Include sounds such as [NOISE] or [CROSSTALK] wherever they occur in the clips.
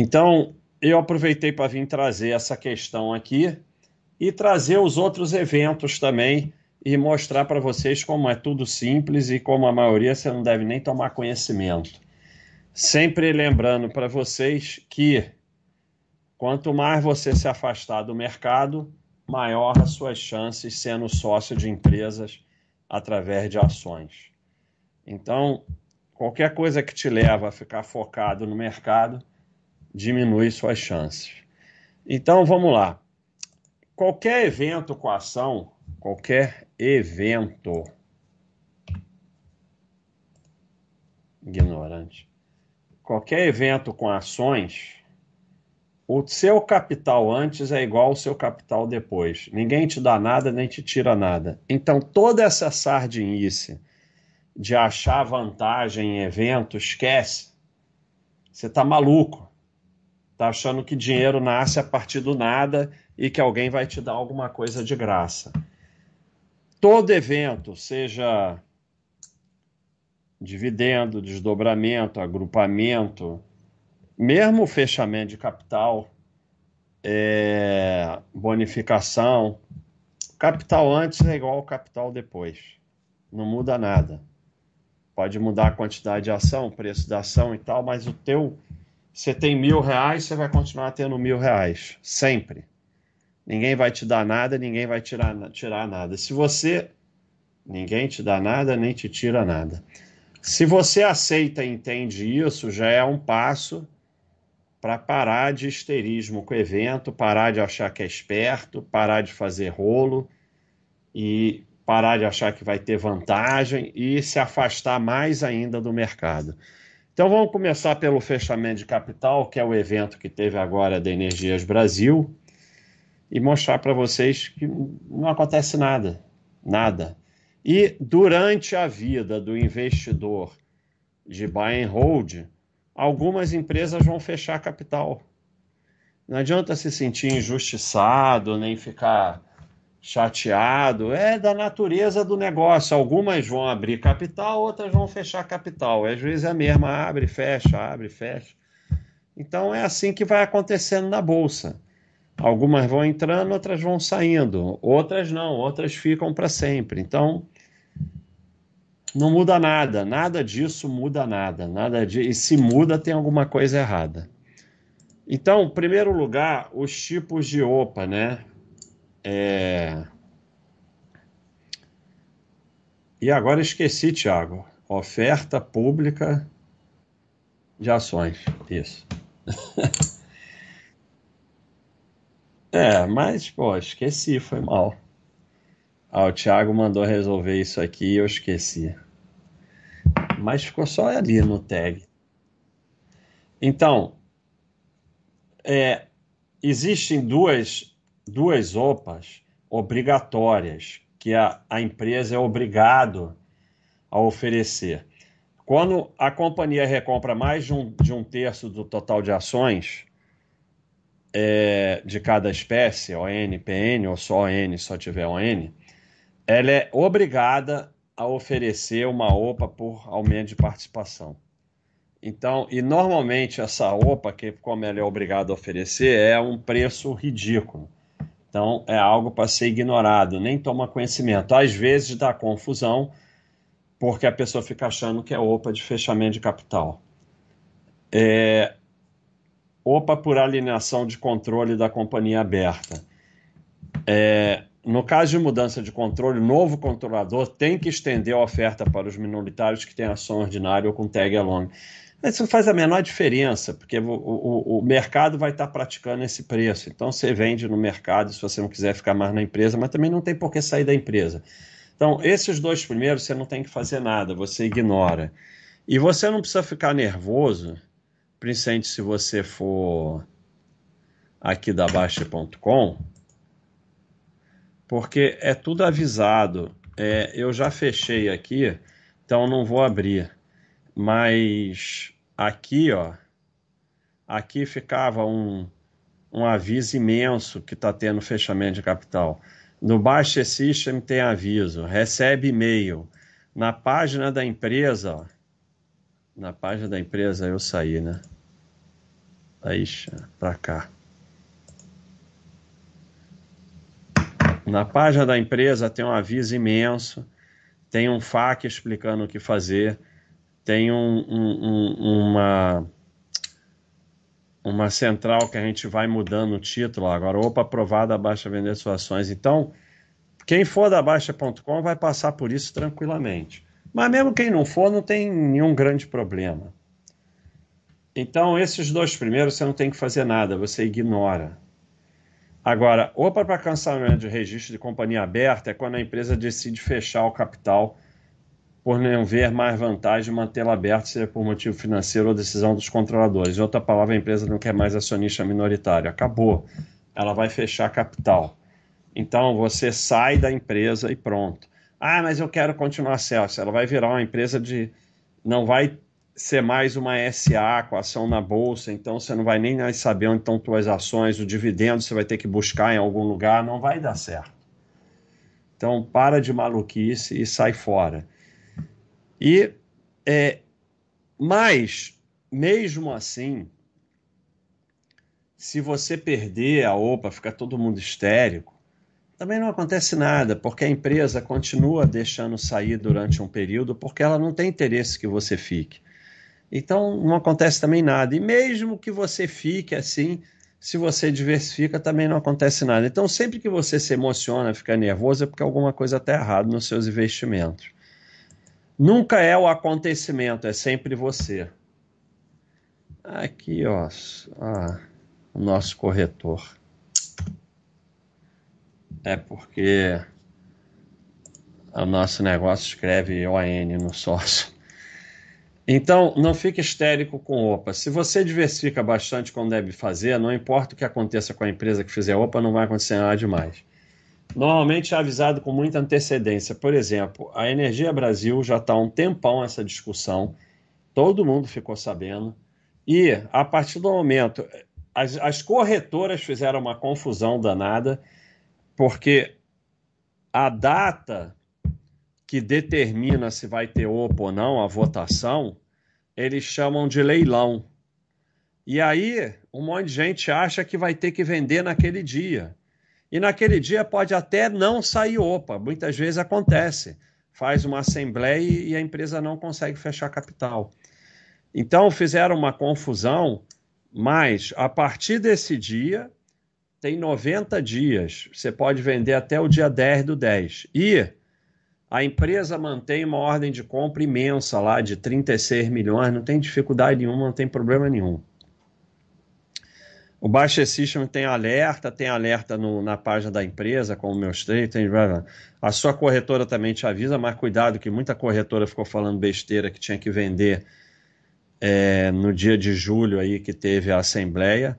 Então, eu aproveitei para vir trazer essa questão aqui e trazer os outros eventos também e mostrar para vocês como é tudo simples e como a maioria você não deve nem tomar conhecimento. Sempre lembrando para vocês que quanto mais você se afastar do mercado, maior as suas chances sendo sócio de empresas através de ações. Então, qualquer coisa que te leva a ficar focado no mercado diminui suas chances. Então, vamos lá. Qualquer evento com ação, qualquer evento ignorante. Qualquer evento com ações, o seu capital antes é igual ao seu capital depois. Ninguém te dá nada nem te tira nada. Então, toda essa sardinice de achar vantagem em evento, esquece. Você está maluco. Está achando que dinheiro nasce a partir do nada e que alguém vai te dar alguma coisa de graça. Todo evento, seja dividendo, desdobramento, agrupamento, mesmo fechamento de capital, é, bonificação, capital antes é igual ao capital depois. Não muda nada. Pode mudar a quantidade de ação, o preço da ação e tal, mas o teu, você tem mil reais, você vai continuar tendo mil reais, sempre. Ninguém vai te dar nada, ninguém vai tirar, tirar nada. Se você, ninguém te dá nada, nem te tira nada. Se você aceita e entende isso, já é um passo para parar de histerismo com o evento, parar de achar que é esperto, parar de fazer rolo e parar de achar que vai ter vantagem e se afastar mais ainda do mercado. Então vamos começar pelo fechamento de capital, que é o evento que teve agora da Energias Brasil, e mostrar para vocês que não acontece nada, nada. E durante a vida do investidor de buy and hold, algumas empresas vão fechar capital. Não adianta se sentir injustiçado, nem ficar chateado, é da natureza do negócio. Algumas vão abrir capital, outras vão fechar capital. Às vezes é a mesma, abre, fecha, abre, fecha. Então é assim que vai acontecendo na bolsa. Algumas vão entrando, outras vão saindo, outras não, outras ficam para sempre. Então não muda nada, nada disso muda nada, nada de, e se muda tem alguma coisa errada. Então, em primeiro lugar, os tipos de OPA, né? É... E agora esqueci, Tiago. Oferta pública de ações. Isso. [LAUGHS] é, mas, pô, esqueci, foi mal. Ah, o Thiago mandou resolver isso aqui e eu esqueci. Mas ficou só ali no tag. Então, é, existem duas duas OPAs obrigatórias que a, a empresa é obrigado a oferecer. Quando a companhia recompra mais de um, de um terço do total de ações é, de cada espécie, ON, PN, ou só ON, só tiver ON, ela é obrigada a oferecer uma OPA por aumento de participação. Então, e normalmente essa OPA, que como ela é obrigada a oferecer, é um preço ridículo. Então, é algo para ser ignorado, nem toma conhecimento. Às vezes dá confusão, porque a pessoa fica achando que é OPA de fechamento de capital. É, OPA por alienação de controle da companhia aberta. É, no caso de mudança de controle, o novo controlador tem que estender a oferta para os minoritários que têm ação ordinária ou com tag along. Isso não faz a menor diferença, porque o, o, o, mercado vai estar praticando esse preço. Então você vende no mercado se você não quiser ficar mais na empresa, mas também não tem por que sair da empresa. Então, esses dois primeiros você não tem que fazer nada, você ignora. E você não precisa ficar nervoso, principalmente se você for aqui da Baixa.com, porque é tudo avisado. É, eu já fechei aqui, então não vou abrir. Mas aqui, ó, aqui ficava um, um aviso imenso que está tendo fechamento de capital. No Baixa System tem aviso, recebe e-mail. Na página da empresa, ó, na página da empresa eu saí, né? Ixi, para cá. Na página da empresa tem um aviso imenso, tem um FAQ explicando o que fazer, tem um, um, um, uma, uma central que a gente vai mudando o título agora. Opa, aprovada a Baixa vender suas ações. Então, quem for da Baixa.com vai passar por isso tranquilamente. Mas mesmo quem não for, não tem nenhum grande problema. Então, esses dois primeiros você não tem que fazer nada, você ignora. Agora, opa para cancelamento de registro de companhia aberta é quando a empresa decide fechar o capital por não ver mais vantagem mantê-la aberta, seja por motivo financeiro ou decisão dos controladores. Em outra palavra, a empresa não quer mais acionista minoritário. Acabou. Ela vai fechar capital. Então, você sai da empresa e pronto. Ah, mas eu quero continuar Celsius. Ela vai virar uma empresa de. Não vai ser mais uma SA com ação na bolsa, então você não vai nem mais saber onde estão suas ações, o dividendo você vai ter que buscar em algum lugar, não vai dar certo. Então para de maluquice e sai fora. E é, mas mesmo assim, se você perder a OPA, fica todo mundo histérico, também não acontece nada, porque a empresa continua deixando sair durante um período, porque ela não tem interesse que você fique. Então não acontece também nada. E mesmo que você fique assim, se você diversifica, também não acontece nada. Então, sempre que você se emociona, fica nervoso, é porque alguma coisa está errada nos seus investimentos. Nunca é o acontecimento, é sempre você. Aqui, ó, ah, o nosso corretor. É porque o nosso negócio escreve ON no sócio. Então, não fique histérico com OPA. Se você diversifica bastante como deve fazer, não importa o que aconteça com a empresa que fizer OPA, não vai acontecer nada demais. Normalmente é avisado com muita antecedência. Por exemplo, a Energia Brasil já está há um tempão essa discussão, todo mundo ficou sabendo, e a partir do momento. As, as corretoras fizeram uma confusão danada, porque a data que determina se vai ter OPA ou não, a votação, eles chamam de leilão. E aí, um monte de gente acha que vai ter que vender naquele dia. E naquele dia pode até não sair OPA, muitas vezes acontece. Faz uma assembleia e a empresa não consegue fechar capital. Então fizeram uma confusão, mas a partir desse dia tem 90 dias. Você pode vender até o dia 10 do 10. E a empresa mantém uma ordem de compra imensa lá de 36 milhões, não tem dificuldade nenhuma, não tem problema nenhum. O Baixa System tem alerta, tem alerta no, na página da empresa, como o mostrei, tem... a sua corretora também te avisa, mas cuidado que muita corretora ficou falando besteira que tinha que vender é, no dia de julho aí que teve a assembleia.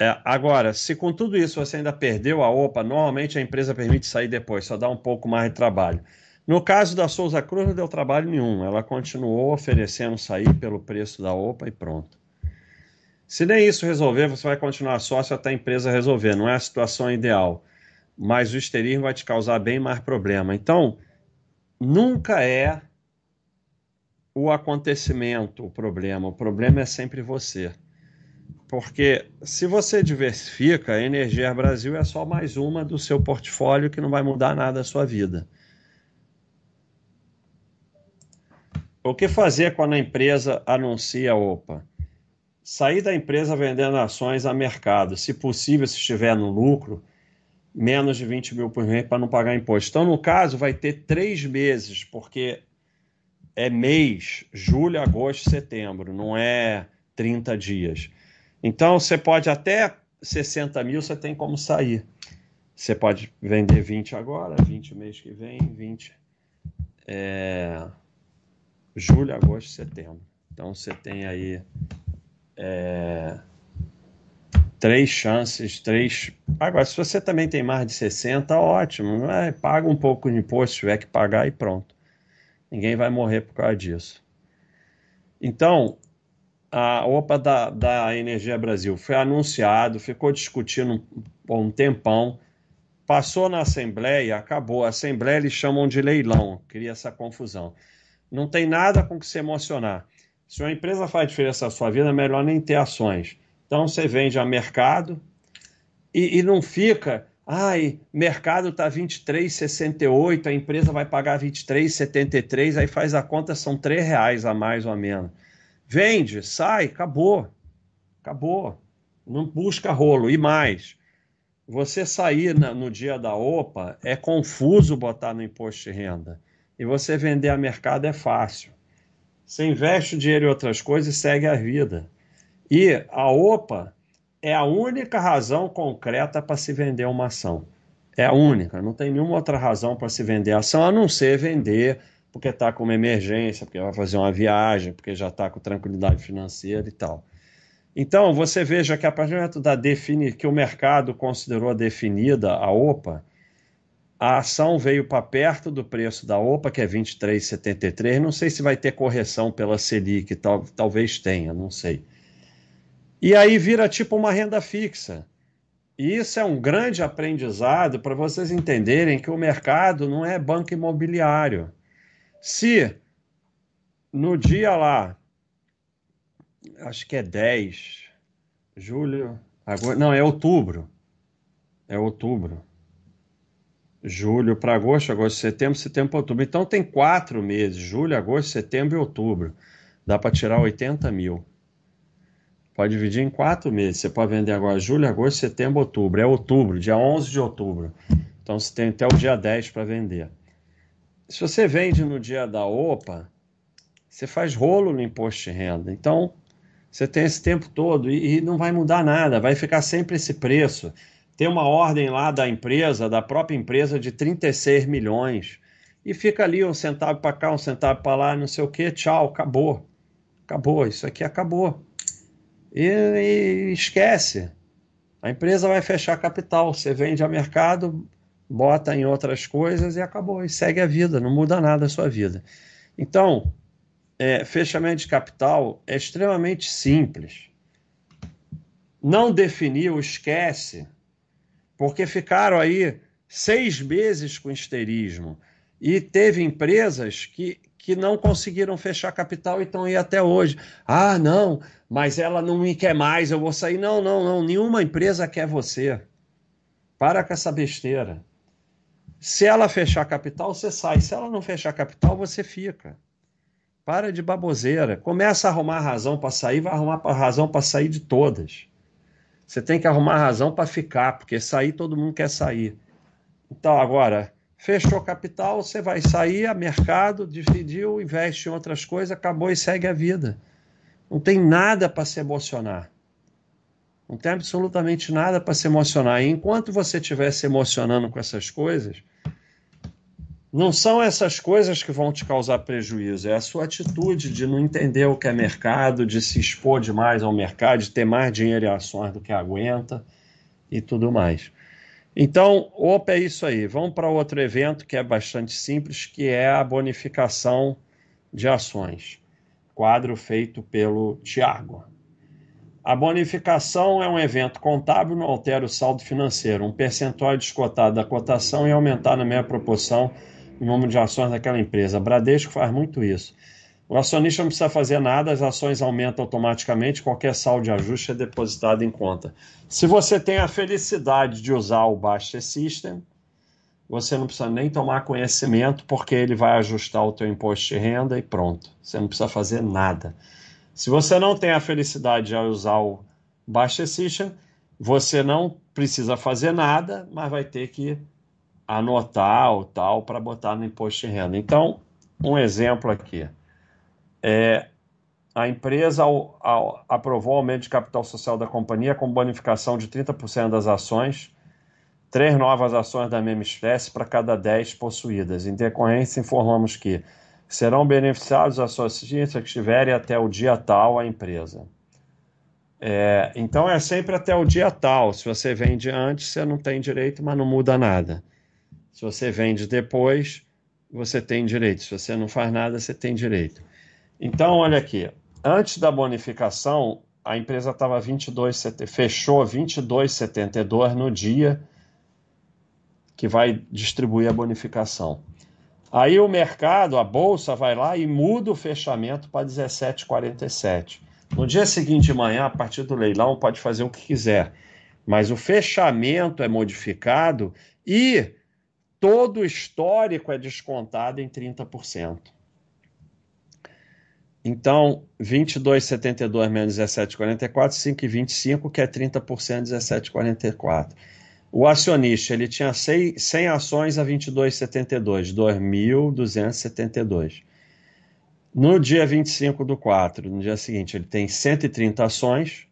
É, agora, se com tudo isso você ainda perdeu a OPA, normalmente a empresa permite sair depois, só dá um pouco mais de trabalho. No caso da Souza Cruz, não deu trabalho nenhum, ela continuou oferecendo sair pelo preço da OPA e pronto. Se nem isso resolver, você vai continuar sócio até a empresa resolver, não é a situação ideal, mas o esterismo vai te causar bem mais problema. Então, nunca é o acontecimento o problema, o problema é sempre você. Porque se você diversifica, a Energia Brasil é só mais uma do seu portfólio que não vai mudar nada a sua vida. O que fazer quando a empresa anuncia OPA? Sair da empresa vendendo ações a mercado. Se possível, se estiver no lucro, menos de 20 mil por mês para não pagar imposto. Então, no caso, vai ter três meses, porque é mês, julho, agosto, setembro, não é 30 dias. Então você pode até 60 mil, você tem como sair. Você pode vender 20 agora, 20 mês que vem, 20 é, julho, agosto, setembro. Então você tem aí é, três chances, três. Agora, se você também tem mais de 60, ótimo. É? Paga um pouco de imposto, se tiver que pagar e pronto. Ninguém vai morrer por causa disso. Então, a OPA da, da Energia Brasil foi anunciado, ficou discutindo um, um tempão, passou na Assembleia, acabou. A Assembleia eles chamam de leilão, cria essa confusão. Não tem nada com que se emocionar. Se uma empresa faz diferença na sua vida, é melhor nem ter ações. Então você vende a mercado e, e não fica, ai, mercado está 23,68, a empresa vai pagar 23,73, aí faz a conta, são 3 reais a mais ou a menos. Vende, sai, acabou. Acabou. Não busca rolo. E mais, você sair na, no dia da OPA é confuso botar no imposto de renda. E você vender a mercado é fácil. Você investe o dinheiro em outras coisas e segue a vida. E a OPA é a única razão concreta para se vender uma ação. É a única, não tem nenhuma outra razão para se vender a ação a não ser vender porque está com uma emergência, porque vai fazer uma viagem, porque já está com tranquilidade financeira e tal. Então, você veja que a partir do momento da defini que o mercado considerou definida a OPA, a ação veio para perto do preço da OPA, que é 23,73. Não sei se vai ter correção pela Selic, tal, talvez tenha, não sei. E aí vira tipo uma renda fixa. E isso é um grande aprendizado para vocês entenderem que o mercado não é banco imobiliário. Se no dia lá, acho que é 10, julho, agora, não, é outubro. É outubro. Julho para agosto, agosto, setembro, setembro para outubro. Então tem quatro meses, julho, agosto, setembro e outubro. Dá para tirar 80 mil. Pode dividir em quatro meses. Você pode vender agora julho, agosto, setembro, outubro. É outubro, dia 11 de outubro. Então você tem até o dia 10 para vender. Se você vende no dia da OPA, você faz rolo no imposto de renda. Então você tem esse tempo todo e, e não vai mudar nada, vai ficar sempre esse preço. Tem uma ordem lá da empresa, da própria empresa, de 36 milhões. E fica ali um centavo para cá, um centavo para lá, não sei o que, tchau, acabou. Acabou, isso aqui acabou e, e esquece. A empresa vai fechar capital, você vende a mercado, bota em outras coisas e acabou, e segue a vida, não muda nada a sua vida. Então, é, fechamento de capital é extremamente simples. Não definiu, esquece, porque ficaram aí seis meses com histerismo. E teve empresas que, que não conseguiram fechar capital e estão aí até hoje. Ah, não, mas ela não me quer mais, eu vou sair. Não, não, não, nenhuma empresa quer você. Para com essa besteira. Se ela fechar capital, você sai. Se ela não fechar capital, você fica. Para de baboseira. Começa a arrumar razão para sair, vai arrumar razão para sair de todas. Você tem que arrumar razão para ficar, porque sair todo mundo quer sair. Então, agora, fechou capital, você vai sair a mercado, dividiu, investe em outras coisas, acabou e segue a vida. Não tem nada para se emocionar. Não tem absolutamente nada para se emocionar. E enquanto você estiver se emocionando com essas coisas, não são essas coisas que vão te causar prejuízo, é a sua atitude de não entender o que é mercado, de se expor demais ao mercado, de ter mais dinheiro e ações do que aguenta e tudo mais. Então, opa, é isso aí. Vamos para outro evento que é bastante simples, que é a bonificação de ações. Quadro feito pelo Tiago. A bonificação é um evento contábil, não altera o saldo financeiro. Um percentual descotado da cotação e aumentar na mesma proporção o número de ações daquela empresa. Bradesco faz muito isso. O acionista não precisa fazer nada, as ações aumentam automaticamente, qualquer saldo de ajuste é depositado em conta. Se você tem a felicidade de usar o Baixa System, você não precisa nem tomar conhecimento, porque ele vai ajustar o teu imposto de renda e pronto. Você não precisa fazer nada. Se você não tem a felicidade de usar o Baixa System, você não precisa fazer nada, mas vai ter que anotar o tal para botar no imposto de renda. Então, um exemplo aqui é, a empresa ao, ao, aprovou o aumento de capital social da companhia com bonificação de 30% das ações, três novas ações da mesma espécie para cada 10 possuídas. Em decorrência, informamos que serão beneficiados os acionistas que estiverem até o dia tal a empresa. É, então é sempre até o dia tal. Se você vende antes, você não tem direito, mas não muda nada. Se você vende depois, você tem direito. Se você não faz nada, você tem direito. Então, olha aqui, antes da bonificação, a empresa estava 22, fechou 22,72 no dia que vai distribuir a bonificação. Aí o mercado, a bolsa vai lá e muda o fechamento para 17,47. No dia seguinte de manhã, a partir do leilão, pode fazer o que quiser. Mas o fechamento é modificado e todo o histórico é descontado em 30%. Então, 22,72 menos 17,44, 5,25, que é 30%, 17,44. O acionista ele tinha 100, 100 ações a 22,72, 2.272. No dia 25 do 4, no dia seguinte, ele tem 130 ações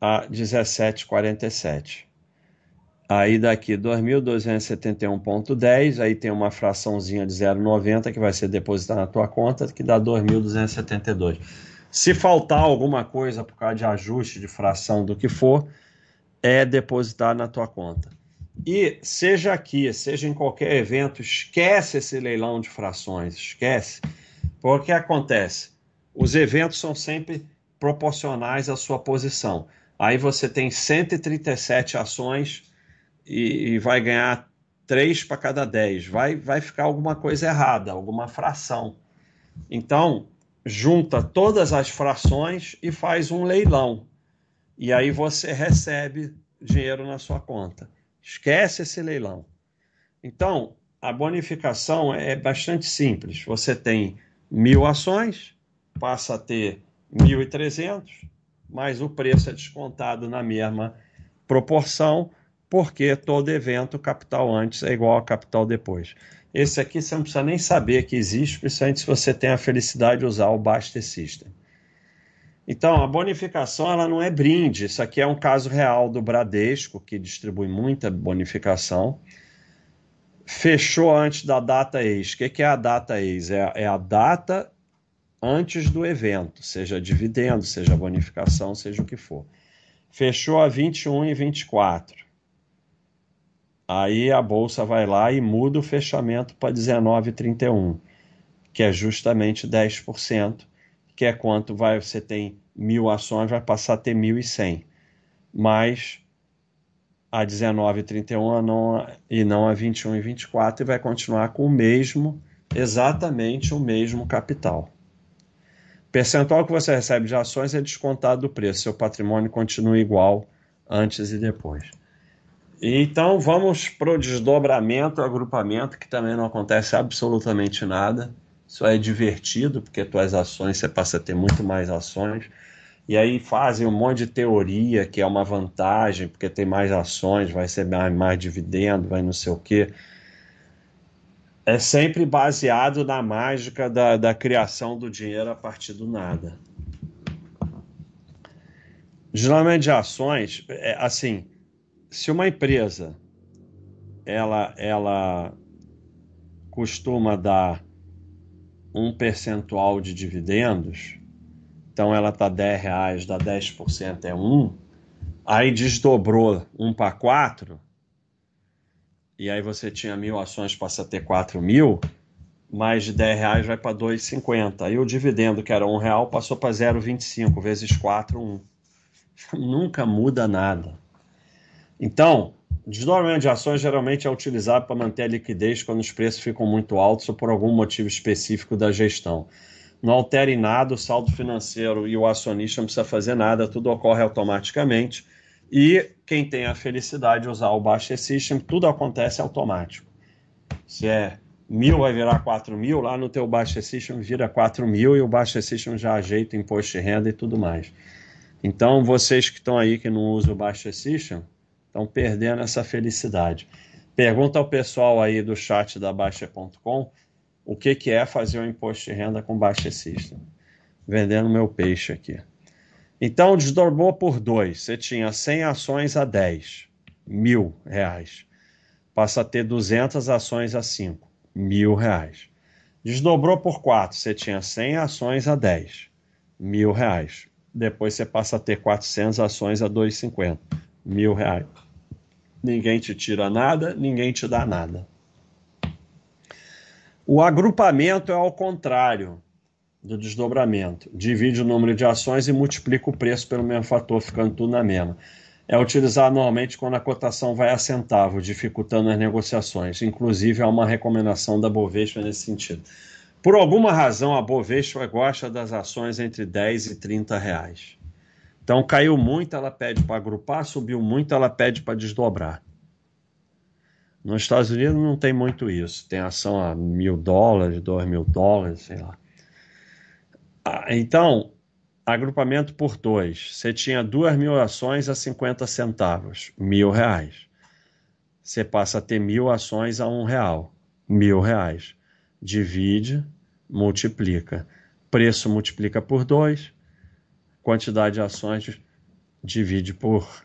a 17,47. Aí daqui 2.271,10, aí tem uma fraçãozinha de 0,90 que vai ser depositada na tua conta, que dá 2.272. Se faltar alguma coisa por causa de ajuste de fração do que for, é depositar na tua conta. E seja aqui, seja em qualquer evento, esquece esse leilão de frações, esquece. Porque acontece, os eventos são sempre proporcionais à sua posição. Aí você tem 137 ações e, e vai ganhar 3 para cada 10. Vai, vai ficar alguma coisa errada, alguma fração. Então, junta todas as frações e faz um leilão e aí você recebe dinheiro na sua conta. Esquece esse leilão. Então, a bonificação é bastante simples. Você tem mil ações, passa a ter 1.300, mas o preço é descontado na mesma proporção, porque todo evento, capital antes é igual a capital depois. Esse aqui você não precisa nem saber que existe, principalmente se você tem a felicidade de usar o Baster System. Então, a bonificação ela não é brinde. Isso aqui é um caso real do Bradesco, que distribui muita bonificação. Fechou antes da data ex. O que é a data ex? É, é a data antes do evento, seja dividendo, seja bonificação, seja o que for. Fechou a 21 e 24. Aí a bolsa vai lá e muda o fechamento para 19,31, que é justamente 10% que é quanto vai você tem mil ações, vai passar a ter 1.100. Mas a 19,31 não, e não a 21 e 24 e vai continuar com o mesmo, exatamente o mesmo capital. Percentual que você recebe de ações é descontado do preço, seu patrimônio continua igual antes e depois. Então vamos para o desdobramento, agrupamento, que também não acontece absolutamente nada. Isso é divertido, porque tuas ações, você passa a ter muito mais ações. E aí fazem um monte de teoria que é uma vantagem, porque tem mais ações, vai ser mais, mais dividendo, vai não sei o quê. É sempre baseado na mágica da, da criação do dinheiro a partir do nada. Geralmente de ações, é, assim, se uma empresa ela, ela costuma dar um percentual de dividendos, então ela está 10 reais, dá 10% é 1, aí desdobrou 1 para 4, e aí você tinha mil ações, passa a ter 4 mil, mais de 10 reais vai para 2,50. Aí o dividendo, que era 1 real, passou para 0,25, vezes 4, 1. [LAUGHS] Nunca muda nada. Então, Desdobramento de ações geralmente é utilizado para manter a liquidez quando os preços ficam muito altos ou por algum motivo específico da gestão. Não altera em nada o saldo financeiro e o acionista não precisa fazer nada, tudo ocorre automaticamente. E quem tem a felicidade de usar o Baixa System, tudo acontece automático. Se é mil vai virar 4 mil, lá no teu Baixa System vira 4 mil e o Baixa System já ajeita imposto de renda e tudo mais. Então, vocês que estão aí que não usam o Baixa System, Estão perdendo essa felicidade. Pergunta ao pessoal aí do chat da Baixa.com o que, que é fazer um imposto de renda com Baixa System. Vendendo meu peixe aqui. Então, desdobrou por dois. Você tinha 100 ações a 10, mil reais. Passa a ter 200 ações a 5, mil reais. Desdobrou por 4, você tinha 100 ações a 10, mil reais. Depois você passa a ter 400 ações a 2,50, mil reais. Ninguém te tira nada, ninguém te dá nada. O agrupamento é ao contrário do desdobramento. Divide o número de ações e multiplica o preço pelo mesmo fator, ficando tudo na mesma. É utilizado normalmente quando a cotação vai a centavo, dificultando as negociações. Inclusive, há uma recomendação da Bovespa nesse sentido. Por alguma razão, a Bovespa gosta das ações entre 10 e 30 reais. Então, caiu muito, ela pede para agrupar, subiu muito, ela pede para desdobrar. Nos Estados Unidos não tem muito isso. Tem ação a mil dólares, dois mil dólares, sei lá. Ah, então, agrupamento por dois. Você tinha duas mil ações a 50 centavos, mil reais. Você passa a ter mil ações a um real, mil reais. Divide, multiplica. Preço multiplica por dois, quantidade de ações divide por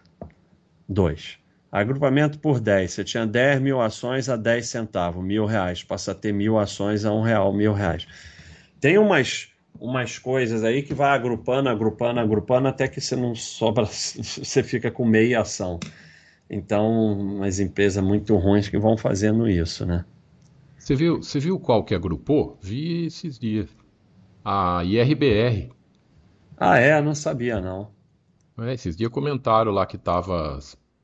dois. Agrupamento por 10. Você tinha 10 mil ações a 10 centavos, mil reais. Passa a ter mil ações a um real, mil reais. Tem umas, umas coisas aí que vai agrupando, agrupando, agrupando, até que você não sobra, [LAUGHS] você fica com meia ação. Então, umas empresas muito ruins que vão fazendo isso, né? Você viu, você viu qual que agrupou? Vi esses dias. A IRBR. Ah, é? Não sabia, não. É, esses dias comentaram lá que tava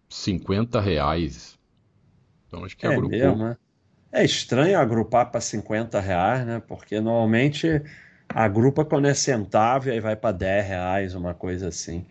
50 reais. Então acho que É agrupou. mesmo, né? É estranho agrupar para 50 reais, né? Porque normalmente agrupa quando é centavo e aí vai para 10 reais, uma coisa assim.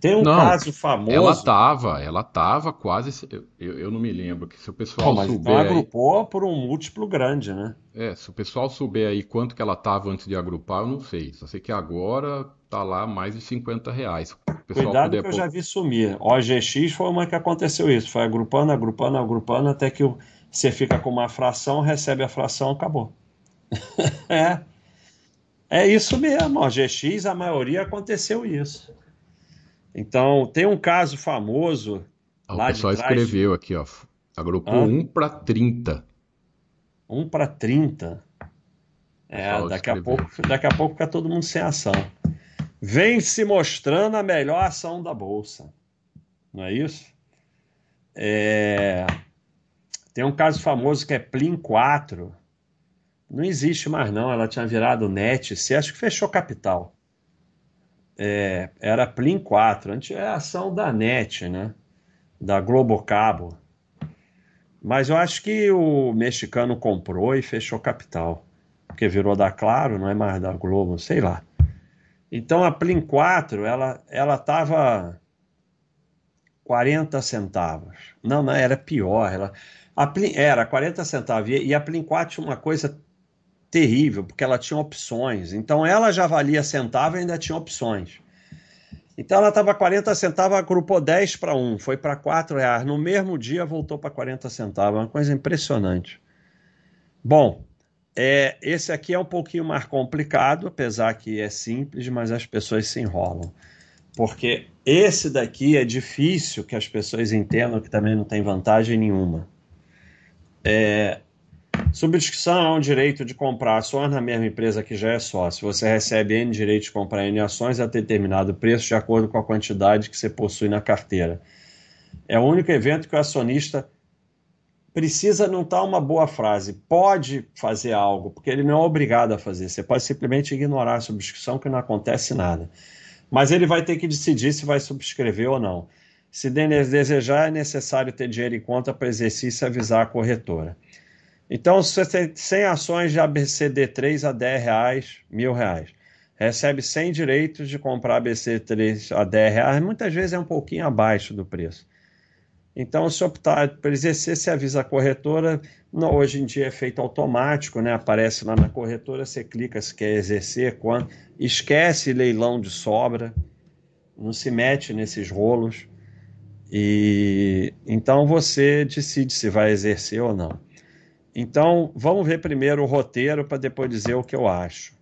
Tem um Não, caso ela famoso. tava, ela tava quase. Eu, eu não me lembro. que Se o pessoal mas então souber aí, agrupou por um múltiplo grande, né? é, se o pessoal souber aí quanto que ela tava antes de agrupar, eu não sei. Só sei que agora tá lá mais de 50 reais. O Cuidado que eu já vi sumir. OGX foi uma que aconteceu isso. Foi agrupando, agrupando, agrupando, até que o- você fica com uma fração, recebe a fração, acabou. [LAUGHS] É, é isso mesmo. OGX, a maioria aconteceu isso. Então, tem um caso famoso Ah, o lá de pessoal trás, escreveu aqui, ó. Agrupou Hã? 1 para 30. 1 para 30. O É, daqui a pouco, daqui a pouco fica todo mundo sem ação. Vem se mostrando a melhor ação da bolsa. Não é isso? É, Tem um caso famoso que é Plin 4. Não existe mais, não. Ela tinha virado NET. Você acha que fechou capital? É, era Plin 4. Antes é a ação da NET, né? Da Globocabo. Mas eu acho que o mexicano comprou e fechou capital. Porque virou da Claro, não é mais da Globo, sei lá. Então a Plin 4, ela ela estava 40 centavos. Não, não, era pior. Ela, a era 40 centavos. E, e a Plin 4 tinha uma coisa terrível, porque ela tinha opções. Então ela já valia centavo e ainda tinha opções. Então ela estava 40 centavos, agrupou 10 para 1, foi para 4 reais. No mesmo dia voltou para 40 centavos, uma coisa impressionante. Bom, é, esse aqui é um pouquinho mais complicado, apesar que é simples, mas as pessoas se enrolam. Porque esse daqui é difícil que as pessoas entendam que também não tem vantagem nenhuma. É, subscrição é um direito de comprar ações na mesma empresa que já é sócio. Você recebe N direito de comprar N ações a determinado preço de acordo com a quantidade que você possui na carteira. É o único evento que o acionista precisa não estar uma boa frase. Pode fazer algo, porque ele não é obrigado a fazer. Você pode simplesmente ignorar a subscrição, que não acontece nada. Mas ele vai ter que decidir se vai subscrever ou não. Se desejar, é necessário ter dinheiro em conta para exercício e avisar a corretora. Então, se você tem 100 ações de ABCD3 a 10 reais, mil reais, recebe 100 direitos de comprar ABC3 a 10 reais, muitas vezes é um pouquinho abaixo do preço. Então, se optar por exercer, você avisa a corretora. Hoje em dia é feito automático, né? Aparece lá na corretora, você clica se quer exercer, quando. Esquece leilão de sobra, não se mete nesses rolos. E então você decide se vai exercer ou não. Então, vamos ver primeiro o roteiro para depois dizer o que eu acho.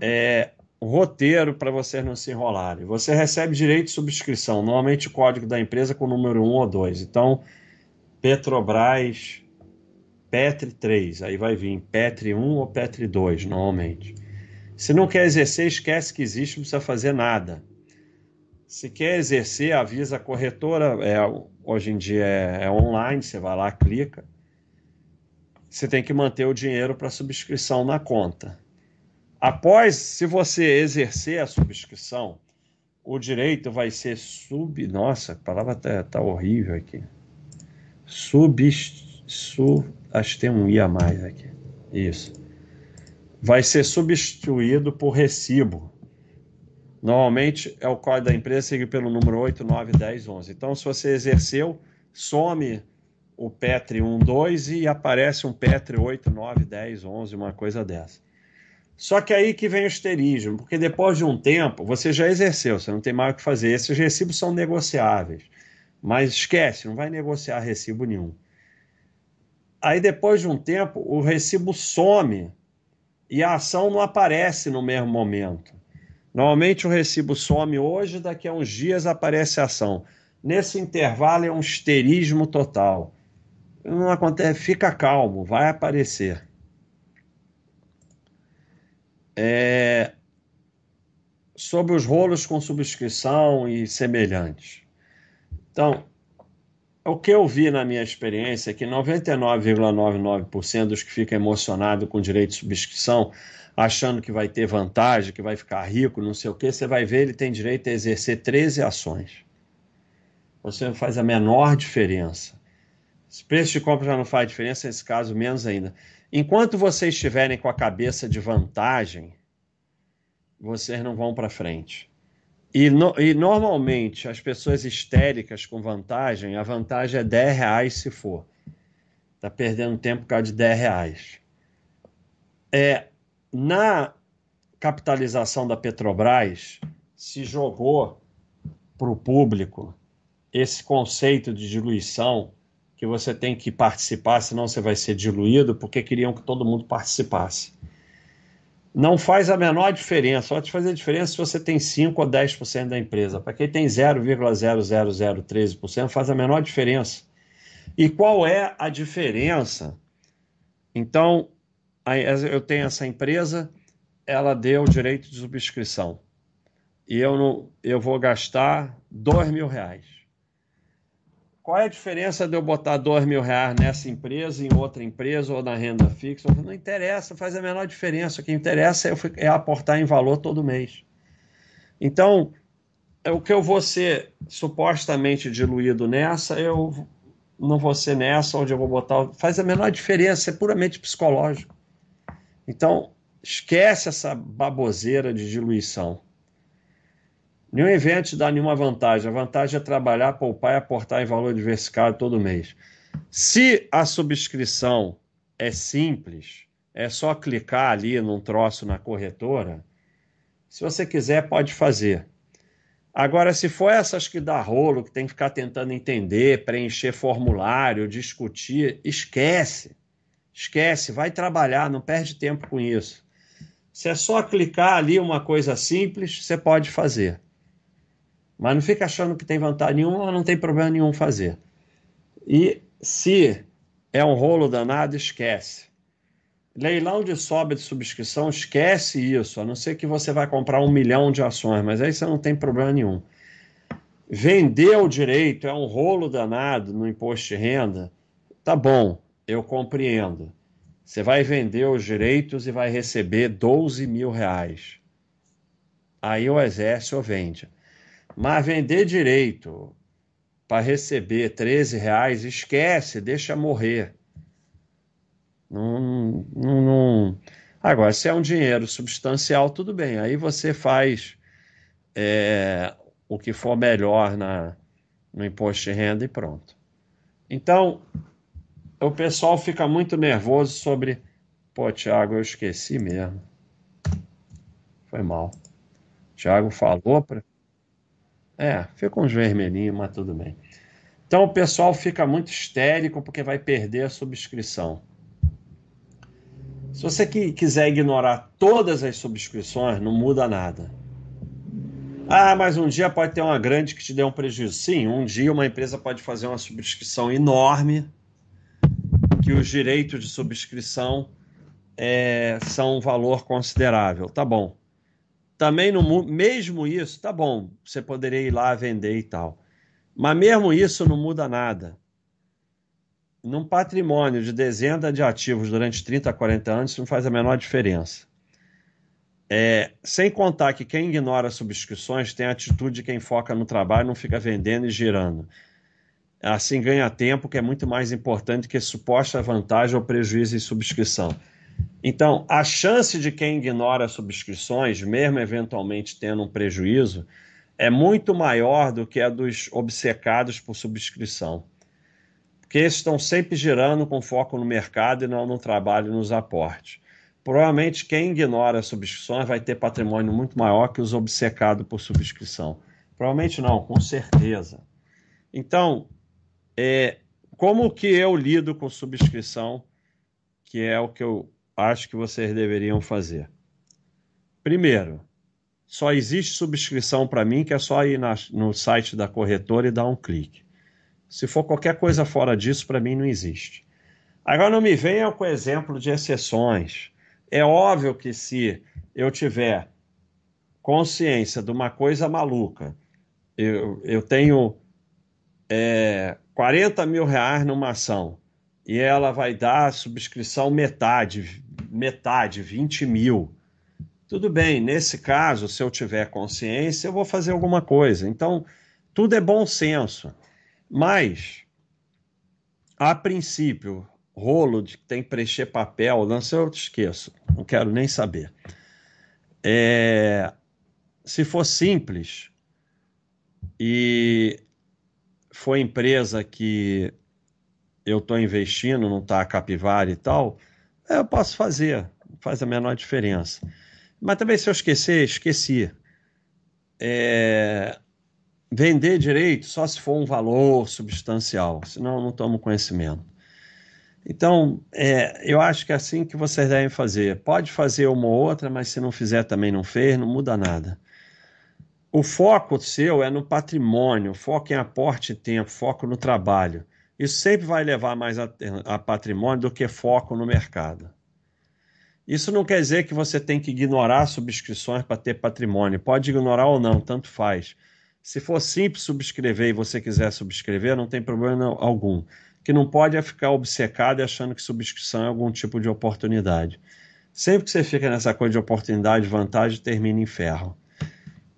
É, roteiro para vocês não se enrolarem. Você recebe direito de subscrição, normalmente o código da empresa com o número 1 ou 2. Então, Petrobras, Petri 3, aí vai vir Petri 1 ou Petri 2, normalmente. Se não quer exercer, esquece que existe, não precisa fazer nada. Se quer exercer, avisa a corretora, é, hoje em dia é, é online, você vai lá, clica. Você tem que manter o dinheiro para subscrição na conta. Após, se você exercer a subscrição, o direito vai ser sub. Nossa, a palavra tá, tá horrível aqui. Sub. Su, acho que tem um I a mais aqui. Isso. vai ser substituído por recibo. Normalmente é o código da empresa seguido pelo número 8, 9, 10, 11. Então, se você exerceu, some o Petri 1, 2 e aparece um Petri 8, 9, 10, 11, uma coisa dessa. Só que aí que vem o esterismo, porque depois de um tempo você já exerceu, você não tem mais o que fazer. Esses recibos são negociáveis, mas esquece, não vai negociar recibo nenhum. Aí depois de um tempo o recibo some e a ação não aparece no mesmo momento. Normalmente o recibo some hoje, daqui a uns dias aparece a ação. Nesse intervalo é um esterismo total. Não acontece, fica calmo, vai aparecer. É, sobre os rolos com subscrição e semelhantes. Então, o que eu vi na minha experiência é que 99,99% dos que ficam emocionados com direito de subscrição, achando que vai ter vantagem, que vai ficar rico, não sei o que, você vai ver, ele tem direito a exercer 13 ações. Você não faz a menor diferença. Se preço de compra já não faz diferença, nesse caso, menos ainda. Enquanto vocês estiverem com a cabeça de vantagem, vocês não vão para frente. E, no, e, normalmente as pessoas histéricas com vantagem, a vantagem é 10 reais se for. Está perdendo tempo por causa de 10 reais. É, na capitalização da Petrobras, se jogou para o público esse conceito de diluição que você tem que participar, senão você vai ser diluído, porque queriam que todo mundo participasse. Não faz a menor diferença, só te fazer diferença se você tem 5 ou 10% da empresa. Para quem tem 0,00013%, faz a menor diferença. E qual é a diferença? Então, eu tenho essa empresa, ela deu direito de subscrição. E eu, não, eu vou gastar dois mil reais qual é a diferença de eu botar dois mil reais nessa empresa, em outra empresa ou na renda fixa? Não interessa, faz a menor diferença. O que interessa é, é aportar em valor todo mês. Então, é o que eu vou ser supostamente diluído nessa, eu não vou ser nessa, onde eu vou botar. Faz a menor diferença, é puramente psicológico. Então, esquece essa baboseira de diluição. Nenhum evento te dá nenhuma vantagem. A vantagem é trabalhar, poupar e aportar em valor diversificado todo mês. Se a subscrição é simples, é só clicar ali num troço na corretora. Se você quiser, pode fazer. Agora, se for essas que dá rolo, que tem que ficar tentando entender, preencher formulário, discutir, esquece. Esquece, vai trabalhar, não perde tempo com isso. Se é só clicar ali uma coisa simples, você pode fazer. Mas não fica achando que tem vantagem nenhuma, não tem problema nenhum fazer. E se é um rolo danado, esquece. Leilão de sobra de subscrição, esquece isso, a não ser que você vai comprar um milhão de ações, mas aí você não tem problema nenhum. Vender o direito é um rolo danado no imposto de renda, tá bom, eu compreendo. Você vai vender os direitos e vai receber 12 mil reais. Aí o exército vende. Mas vender direito para receber 13 reais, esquece, deixa morrer. Não, não, não, Agora, se é um dinheiro substancial, tudo bem. Aí você faz é, o que for melhor na, no imposto de renda e pronto. Então, o pessoal fica muito nervoso sobre. Pô, Tiago, eu esqueci mesmo. Foi mal. Tiago falou para. É, fica uns vermelhinhos, mas tudo bem. Então o pessoal fica muito histérico porque vai perder a subscrição. Se você quiser ignorar todas as subscrições, não muda nada. Ah, mas um dia pode ter uma grande que te dê um prejuízo. Sim, um dia uma empresa pode fazer uma subscrição enorme, que os direitos de subscrição é, são um valor considerável. Tá bom também no mesmo isso, tá bom, você poderia ir lá vender e tal. Mas mesmo isso não muda nada. Num patrimônio de dezena de ativos durante 30, 40 anos, isso não faz a menor diferença. É, sem contar que quem ignora subscrições tem a atitude de quem foca no trabalho não fica vendendo e girando. Assim ganha tempo, que é muito mais importante que suposta vantagem ou prejuízo em subscrição. Então, a chance de quem ignora subscrições, mesmo eventualmente tendo um prejuízo, é muito maior do que a dos obcecados por subscrição. Porque esses estão sempre girando com foco no mercado e não no trabalho e nos aportes. Provavelmente quem ignora subscrições vai ter patrimônio muito maior que os obcecados por subscrição. Provavelmente não, com certeza. Então, é, como que eu lido com subscrição, que é o que eu acho que vocês deveriam fazer? Primeiro, só existe subscrição para mim que é só ir na, no site da corretora e dar um clique. Se for qualquer coisa fora disso, para mim não existe. Agora não me venham com exemplo de exceções. É óbvio que se eu tiver consciência de uma coisa maluca, eu, eu tenho é, 40 mil reais numa ação e ela vai dar subscrição metade, metade, 20 mil. Tudo bem, nesse caso, se eu tiver consciência, eu vou fazer alguma coisa. Então, tudo é bom senso. Mas, a princípio, rolo de que tem que preencher papel, sei, eu te esqueço, não quero nem saber. É, se for simples e foi empresa que eu estou investindo, não está capivara e tal, eu posso fazer, faz a menor diferença. Mas também se eu esquecer, esqueci. É, vender direito só se for um valor substancial, senão eu não tomo conhecimento. Então, é, eu acho que é assim que vocês devem fazer. Pode fazer uma ou outra, mas se não fizer também não fez, não muda nada. O foco seu é no patrimônio, foco em aporte e tempo, foco no trabalho. Isso sempre vai levar mais a, a patrimônio do que foco no mercado. Isso não quer dizer que você tem que ignorar subscrições para ter patrimônio. Pode ignorar ou não, tanto faz. Se for simples subscrever e você quiser subscrever, não tem problema algum que não pode é ficar obcecado achando que subscrição é algum tipo de oportunidade. Sempre que você fica nessa coisa de oportunidade, vantagem, termina em ferro.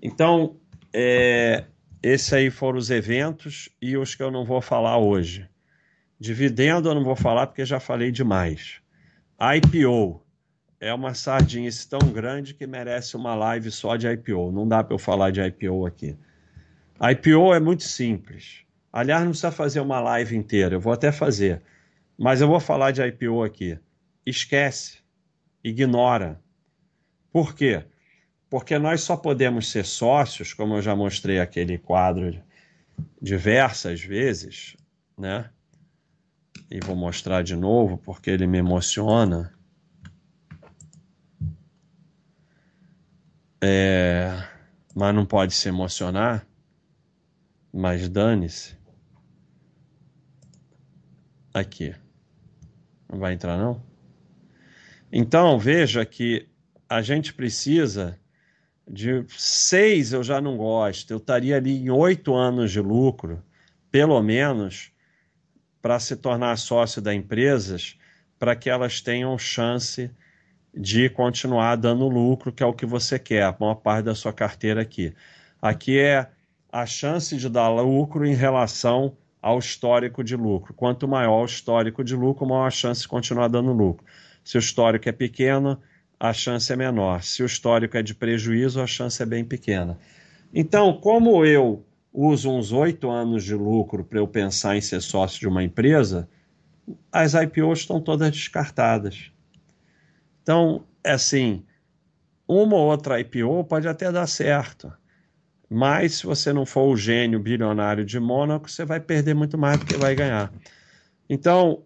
Então, é, esses aí foram os eventos e os que eu não vou falar hoje. Dividendo eu não vou falar porque já falei demais. IPO é uma sardinha tão grande que merece uma live só de IPO. Não dá para eu falar de IPO aqui. IPO é muito simples. Aliás, não precisa fazer uma live inteira, eu vou até fazer. Mas eu vou falar de IPO aqui. Esquece, ignora. Por quê? Porque nós só podemos ser sócios, como eu já mostrei aquele quadro diversas vezes, né? E vou mostrar de novo porque ele me emociona. É... Mas não pode se emocionar. Mas dane-se. Aqui. Não vai entrar, não? Então, veja que a gente precisa de seis, eu já não gosto. Eu estaria ali em oito anos de lucro, pelo menos, para se tornar sócio da empresas, para que elas tenham chance de continuar dando lucro, que é o que você quer, a maior parte da sua carteira aqui. Aqui é a chance de dar lucro em relação ao histórico de lucro. Quanto maior o histórico de lucro, maior a chance de continuar dando lucro. Se o histórico é pequeno, a chance é menor. Se o histórico é de prejuízo, a chance é bem pequena. Então, como eu uso uns oito anos de lucro para eu pensar em ser sócio de uma empresa, as IPOs estão todas descartadas. Então, é assim, uma ou outra IPO pode até dar certo. Mas se você não for o gênio bilionário de Mônaco, você vai perder muito mais do que vai ganhar. Então,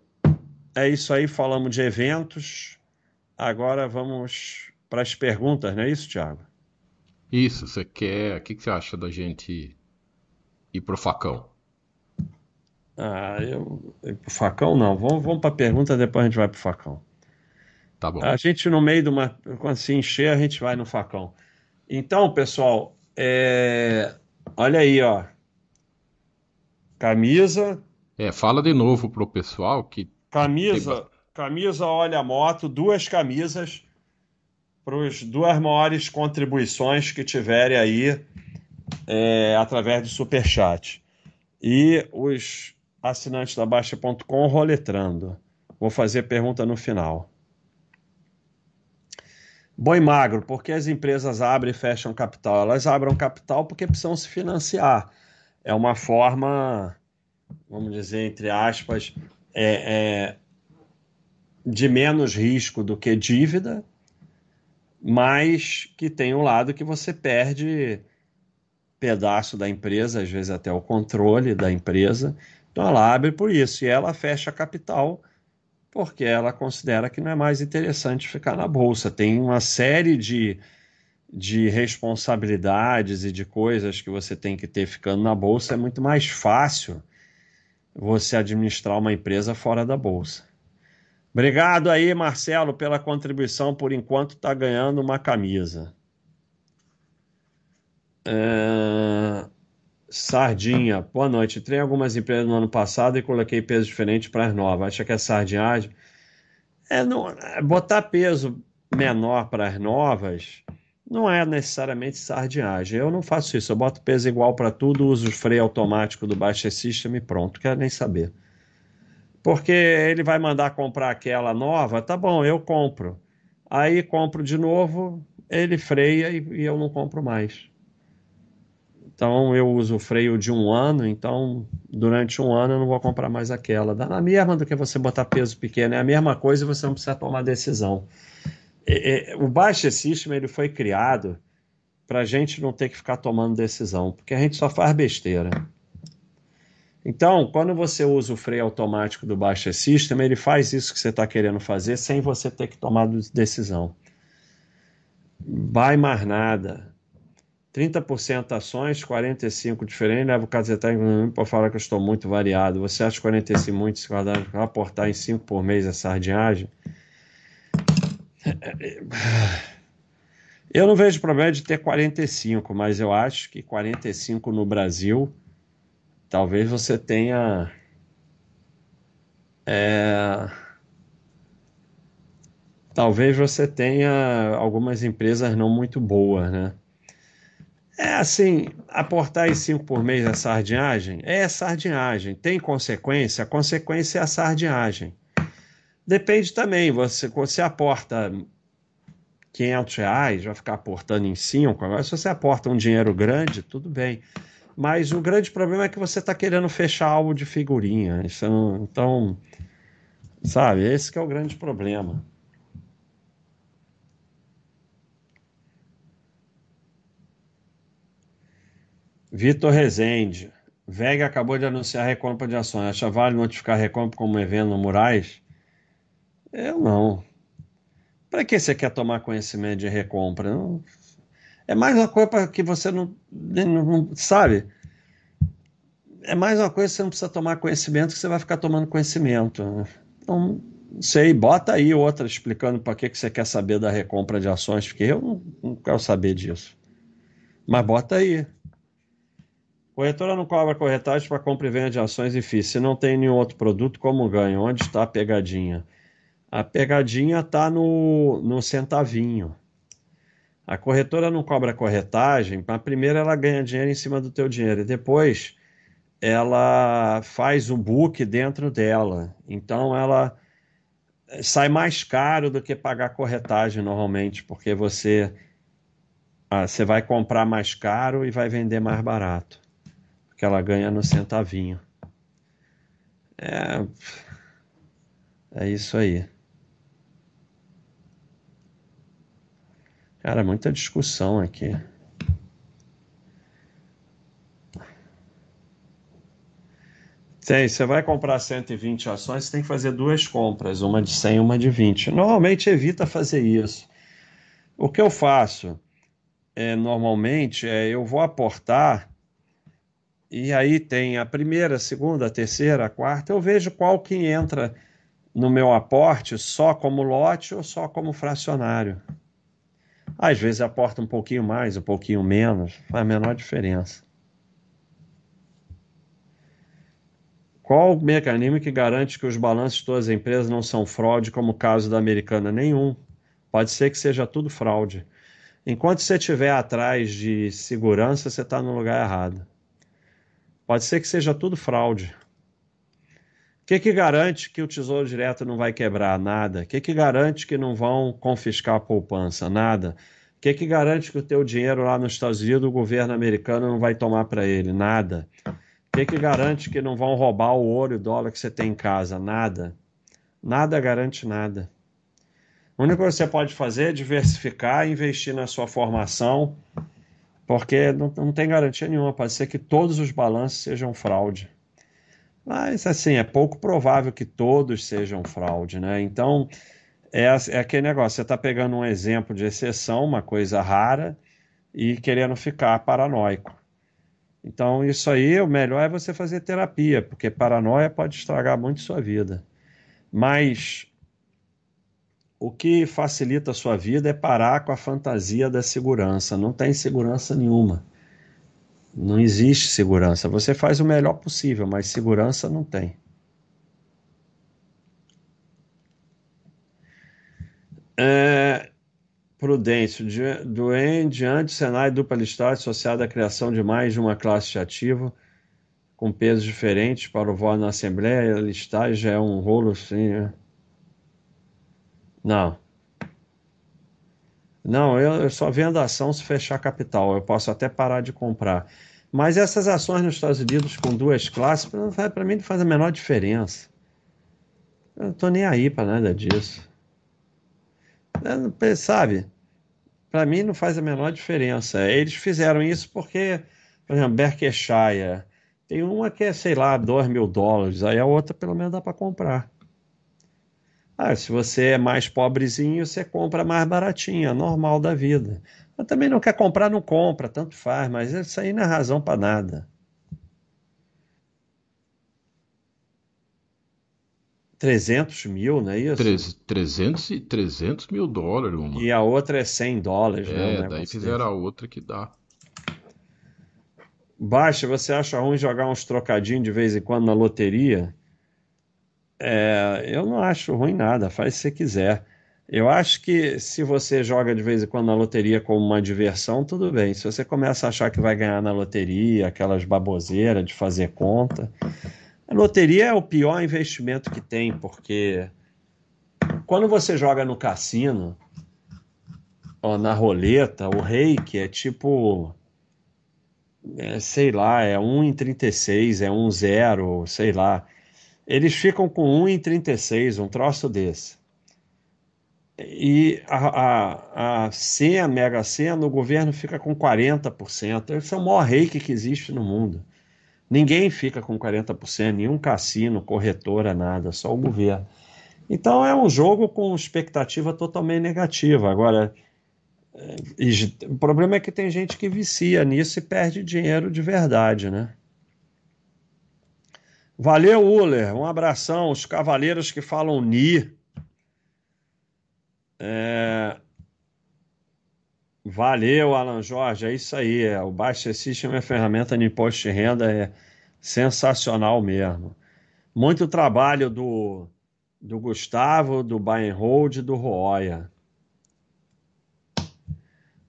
é isso aí. Falamos de eventos. Agora vamos para as perguntas, não é isso, Thiago? Isso, você quer. O que você acha da gente ir pro facão? Ah, eu. Pro facão não. Vamos, vamos para a pergunta, depois a gente vai pro facão. Tá bom. A gente, no meio de uma. Quando se encher, a gente vai no facão. Então, pessoal, é... Olha aí, ó. Camisa. É, fala de novo pro pessoal que. Camisa, tem... camisa, olha moto, duas camisas para as duas maiores contribuições que tiverem aí é, através do Superchat. E os assinantes da Baixa.com roletrando. Vou fazer pergunta no final. Boi magro, porque as empresas abrem e fecham capital? Elas abrem capital porque precisam se financiar. É uma forma, vamos dizer, entre aspas, é, é, de menos risco do que dívida, mas que tem um lado que você perde pedaço da empresa, às vezes até o controle da empresa. Então ela abre por isso e ela fecha capital porque ela considera que não é mais interessante ficar na bolsa. Tem uma série de, de responsabilidades e de coisas que você tem que ter ficando na bolsa. É muito mais fácil você administrar uma empresa fora da bolsa. Obrigado aí, Marcelo, pela contribuição. Por enquanto, está ganhando uma camisa. É... Sardinha, boa noite. Entrei em algumas empresas no ano passado e coloquei peso diferente para as novas. Acha que é sardinhagem? É, não, é, botar peso menor para as novas não é necessariamente sardinhagem. Eu não faço isso. Eu boto peso igual para tudo, uso o freio automático do Baixa System e pronto. Quero nem saber. Porque ele vai mandar comprar aquela nova, tá bom, eu compro. Aí compro de novo, ele freia e, e eu não compro mais. Então eu uso o freio de um ano, então durante um ano eu não vou comprar mais aquela. Dá na mesma do que você botar peso pequeno, é a mesma coisa e você não precisa tomar decisão. É, é, o Baixa System ele foi criado para a gente não ter que ficar tomando decisão, porque a gente só faz besteira. Então, quando você usa o freio automático do Baixa System, ele faz isso que você está querendo fazer sem você ter que tomar decisão. Vai mais nada 30% ações, 45% diferente, leva o casetário para falar que eu estou muito variado. Você acha 45 muito se aportar em 5 por mês a sardinhagem? Eu não vejo problema de ter 45, mas eu acho que 45 no Brasil, talvez você tenha. É, talvez você tenha algumas empresas não muito boas, né? É assim, aportar em 5 por mês é sardinhagem? É sardinhagem. Tem consequência? A consequência é a sardinhagem. Depende também, você, você aporta 500 reais, vai ficar aportando em 5. Agora, se você aporta um dinheiro grande, tudo bem. Mas o grande problema é que você está querendo fechar algo de figurinha. Não, então, sabe, esse é o grande problema. Vitor Rezende. VEG acabou de anunciar a recompra de ações. Acha vale notificar a recompra como evento no Murais? Eu não. Para que você quer tomar conhecimento de recompra? Não. É mais uma coisa que você não, não, não, Sabe? É mais uma coisa que você não precisa tomar conhecimento que você vai ficar tomando conhecimento. Então, não sei, bota aí outra explicando para que, que você quer saber da recompra de ações, porque eu não, não quero saber disso. Mas bota aí. Corretora não cobra corretagem para compra e venda de ações e FIIs. Se não tem nenhum outro produto, como ganha? Onde está a pegadinha? A pegadinha está no, no centavinho. A corretora não cobra corretagem, mas primeiro ela ganha dinheiro em cima do teu dinheiro e depois ela faz o book dentro dela. Então ela sai mais caro do que pagar corretagem normalmente, porque você, ah, você vai comprar mais caro e vai vender mais barato que ela ganha no centavinho. É, é isso aí. Cara, muita discussão aqui. Tem, você vai comprar 120 ações, você tem que fazer duas compras, uma de 100 e uma de 20. Normalmente evita fazer isso. O que eu faço é, normalmente é eu vou aportar e aí tem a primeira, a segunda, a terceira, a quarta. Eu vejo qual que entra no meu aporte só como lote ou só como fracionário. Às vezes aporta um pouquinho mais, um pouquinho menos, faz a menor diferença. Qual o mecanismo que garante que os balanços de todas as empresas não são fraude, como o caso da americana? Nenhum. Pode ser que seja tudo fraude. Enquanto você estiver atrás de segurança, você está no lugar errado. Pode ser que seja tudo fraude. Que, que garante que o Tesouro Direto não vai quebrar? Nada. O que, que garante que não vão confiscar a poupança? Nada. O que, que garante que o teu dinheiro lá nos Estados Unidos o governo americano não vai tomar para ele? Nada. O que, que garante que não vão roubar o ouro e o dólar que você tem em casa? Nada. Nada garante nada. O único que você pode fazer é diversificar, investir na sua formação, porque não, não tem garantia nenhuma. Pode ser que todos os balanços sejam fraude. Mas, assim, é pouco provável que todos sejam fraude, né? Então, é, é aquele negócio: você está pegando um exemplo de exceção, uma coisa rara, e querendo ficar paranoico. Então, isso aí, o melhor é você fazer terapia, porque paranoia pode estragar muito sua vida. Mas o que facilita a sua vida é parar com a fantasia da segurança. Não tem segurança nenhuma. Não existe segurança. Você faz o melhor possível, mas segurança não tem. É, Prudêncio, do em diante, Senai dupla listagem associada à criação de mais de uma classe de ativo com pesos diferentes para o voto na Assembleia, listagem já é um rolo assim, né? Não. Não, eu, só vendo ação se fechar capital. Eu posso até parar de comprar. Mas essas ações nos Estados Unidos com duas classes, para mim não faz a menor diferença. Eu não estou nem aí para nada disso. Eu, sabe? Para mim não faz a menor diferença. Eles fizeram isso porque, por exemplo, Berkshire, tem uma que é, sei lá, 2 mil dólares, aí a outra pelo menos dá para comprar. Ah, se você é mais pobrezinho, você compra mais baratinho, é normal da vida. Mas também não quer comprar, não compra, tanto faz, mas isso aí não é razão para nada. 300 mil, não é isso? 300, 300 mil dólares. Uma. E a outra é 100 dólares. É, né, daí fizeram a outra que dá. Baixa, você acha ruim jogar uns trocadinhos de vez em quando na loteria? É, eu não acho ruim nada, faz se quiser. Eu acho que se você joga de vez em quando na loteria como uma diversão, tudo bem. Se você começa a achar que vai ganhar na loteria, aquelas baboseiras de fazer conta. A loteria é o pior investimento que tem, porque quando você joga no cassino, ou na roleta, o reiki é tipo. É, sei lá, é 1 em 36, é 1 0, sei lá. Eles ficam com 1,36, um troço desse. E a, a, a C, a Mega Sena, o governo fica com 40%. Esse é o maior reiki que existe no mundo. Ninguém fica com 40%, nenhum cassino, corretora, nada, só o governo. Então é um jogo com expectativa totalmente negativa. Agora, é, o problema é que tem gente que vicia nisso e perde dinheiro de verdade, né? Valeu, Uller. Um abração. Os cavaleiros que falam Ni. É... Valeu, Alan Jorge. É isso aí. É. O Baixa System é ferramenta de imposto de renda. É sensacional mesmo. Muito trabalho do, do Gustavo, do Buy Hold, do Roya.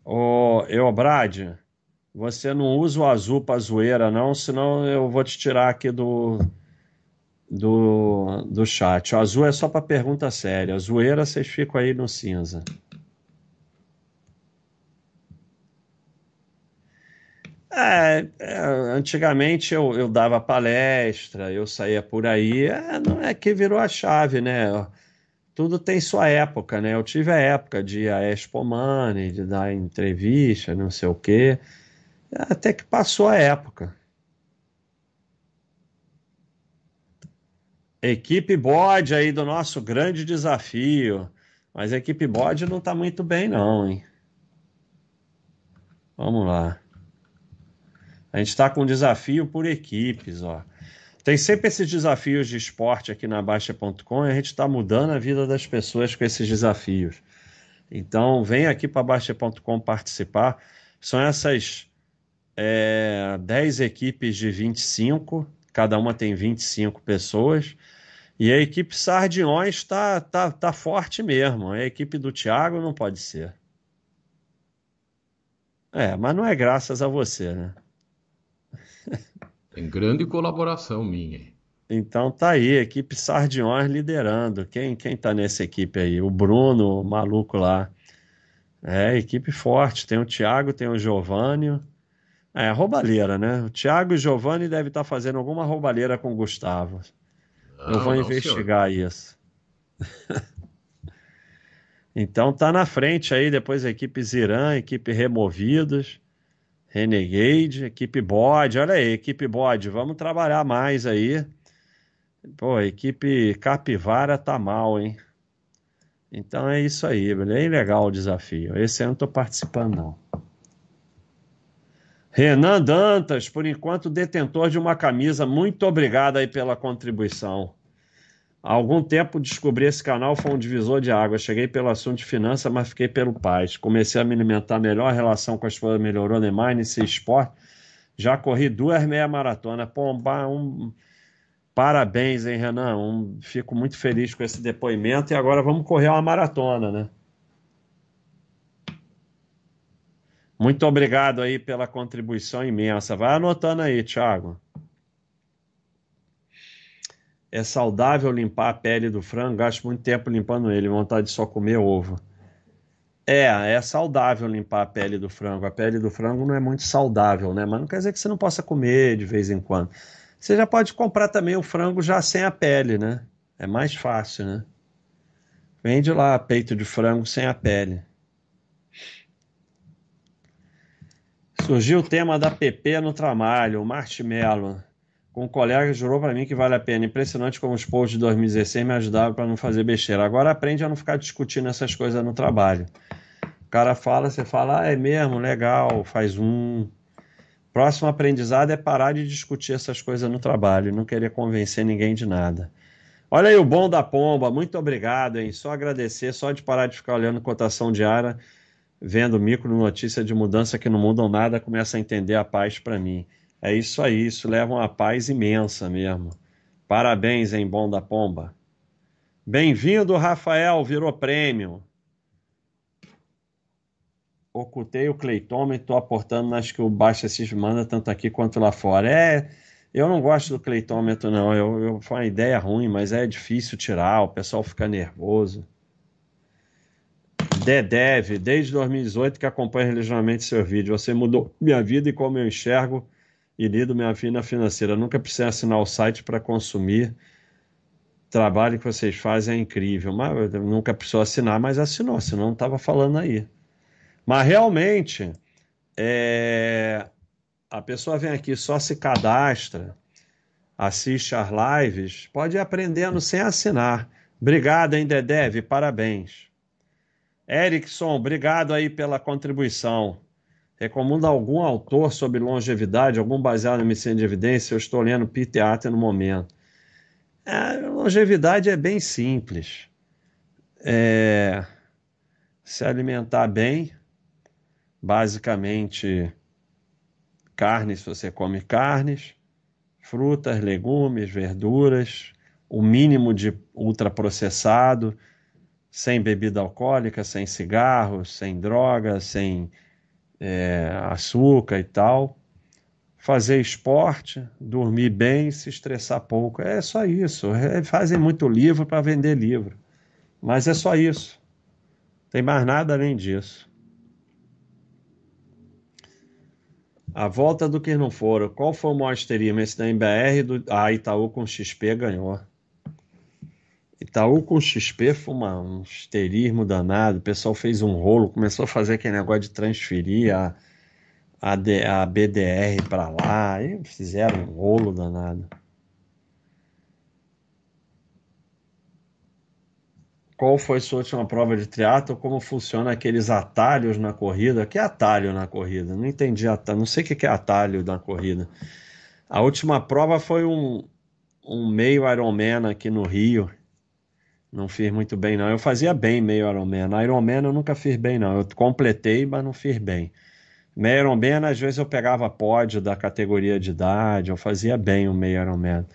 Ô, eu, Brad, você não usa o azul para zoeira, não, senão eu vou te tirar aqui do, do, do chat. O azul é só para pergunta séria. A zoeira vocês ficam aí no cinza. É, é, antigamente eu, eu dava palestra, eu saía por aí, é, não é que virou a chave, né? Tudo tem sua época, né? Eu tive a época de a Expo Money, de dar entrevista, não sei o quê, até que passou a época. Equipe bode aí do nosso grande desafio. Mas a equipe bode não está muito bem, não, hein? Vamos lá. A gente está com desafio por equipes, ó. Tem sempre esses desafios de esporte aqui na Baixa.com e a gente está mudando a vida das pessoas com esses desafios. Então, vem aqui para Baixa.com participar. São essas é, 10 equipes de 25 cada uma tem 25 pessoas. E a equipe Sardinhões está tá, tá forte mesmo. A equipe do Thiago não pode ser. É, mas não é graças a você, né? Tem grande colaboração minha. Então tá aí, equipe Sardiões liderando. Quem quem tá nessa equipe aí? O Bruno, o maluco lá. É, equipe forte. Tem o Thiago, tem o Giovanni. É, roubalheira, né? O Thiago e o Giovanni devem estar tá fazendo alguma roubalheira com o Gustavo. Não, Eu vou não, investigar senhor. isso. [LAUGHS] então tá na frente aí, depois a equipe Ziran, equipe Removidos, Renegade, equipe Bode. Olha aí, equipe Bode, vamos trabalhar mais aí. Pô, a equipe Capivara tá mal, hein? Então é isso aí, bem legal o desafio. Esse eu não tô participando, não. Renan Dantas, por enquanto detentor de uma camisa. Muito obrigado aí pela contribuição. Há algum tempo descobri esse canal, foi um divisor de água. Cheguei pelo assunto de finanças, mas fiquei pelo paz. Comecei a me alimentar melhor, a relação com a esposa melhorou demais nesse esporte. Já corri duas meia maratona. Pomba, um Parabéns, hein, Renan? Um, fico muito feliz com esse depoimento. E agora vamos correr uma maratona, né? Muito obrigado aí pela contribuição imensa. Vai anotando aí, Thiago. É saudável limpar a pele do frango? Gasto muito tempo limpando ele, vontade de só comer ovo. É, é saudável limpar a pele do frango. A pele do frango não é muito saudável, né? Mas não quer dizer que você não possa comer de vez em quando. Você já pode comprar também o frango já sem a pele, né? É mais fácil, né? Vende lá peito de frango sem a pele. Surgiu o tema da PP no trabalho, o marshmallow. Com um colega jurou para mim que vale a pena. Impressionante como os posts de 2016 me ajudaram para não fazer besteira. Agora aprende a não ficar discutindo essas coisas no trabalho. O cara fala, você fala, ah, é mesmo, legal, faz um, Próximo aprendizado é parar de discutir essas coisas no trabalho, não querer convencer ninguém de nada. Olha aí o bom da pomba, muito obrigado, hein? Só agradecer, só de parar de ficar olhando cotação diária, vendo micro notícia de mudança que não mudam nada, começa a entender a paz para mim. É isso aí, isso leva uma paz imensa mesmo. Parabéns, hein, bom da pomba. Bem-vindo, Rafael, virou prêmio ocultei o cleitômetro, estou aportando nas que o Baixa Assis manda, tanto aqui quanto lá fora. É, eu não gosto do cleitômetro, não. Eu, eu, foi uma ideia ruim, mas é difícil tirar, o pessoal fica nervoso. Dedev, desde 2018 que acompanho religiosamente seu vídeo. Você mudou minha vida e como eu enxergo e lido minha vida financeira. Eu nunca precisei assinar o site para consumir. O trabalho que vocês fazem é incrível. Mas nunca precisou assinar, mas assinou, senão não estava falando aí. Mas realmente, é, a pessoa vem aqui, só se cadastra, assiste às lives, pode ir aprendendo sem assinar. Obrigado, hein, Dedev? Parabéns. Erickson, obrigado aí pela contribuição. Recomenda algum autor sobre longevidade, algum baseado em medicina de evidência? Eu estou lendo Peter Atten no momento. É, longevidade é bem simples. É, se alimentar bem, basicamente carnes, se você come carnes, frutas, legumes, verduras, o mínimo de ultraprocessado, sem bebida alcoólica, sem cigarro, sem droga, sem é, açúcar e tal. Fazer esporte, dormir bem, se estressar pouco. É só isso. É, fazem muito livro para vender livro. Mas é só isso. Tem mais nada além disso. A volta do que não foram. Qual foi o maior asterismo? Esse da MBR do. Ah, Itaú com XP ganhou. Itaú com XP foi uma, um esterismo danado. O pessoal fez um rolo, começou a fazer aquele negócio de transferir a, a, D, a BDR para lá. E fizeram um rolo danado. qual foi sua última prova de triatlo, como funciona aqueles atalhos na corrida. Que é atalho na corrida? Não entendi atalho, não sei o que é atalho na corrida. A última prova foi um, um meio Ironman aqui no Rio. Não fiz muito bem, não. Eu fazia bem meio Ironman. Ironman eu nunca fiz bem, não. Eu completei, mas não fiz bem. Meio Ironman, às vezes eu pegava pódio da categoria de idade, eu fazia bem o meio Ironman.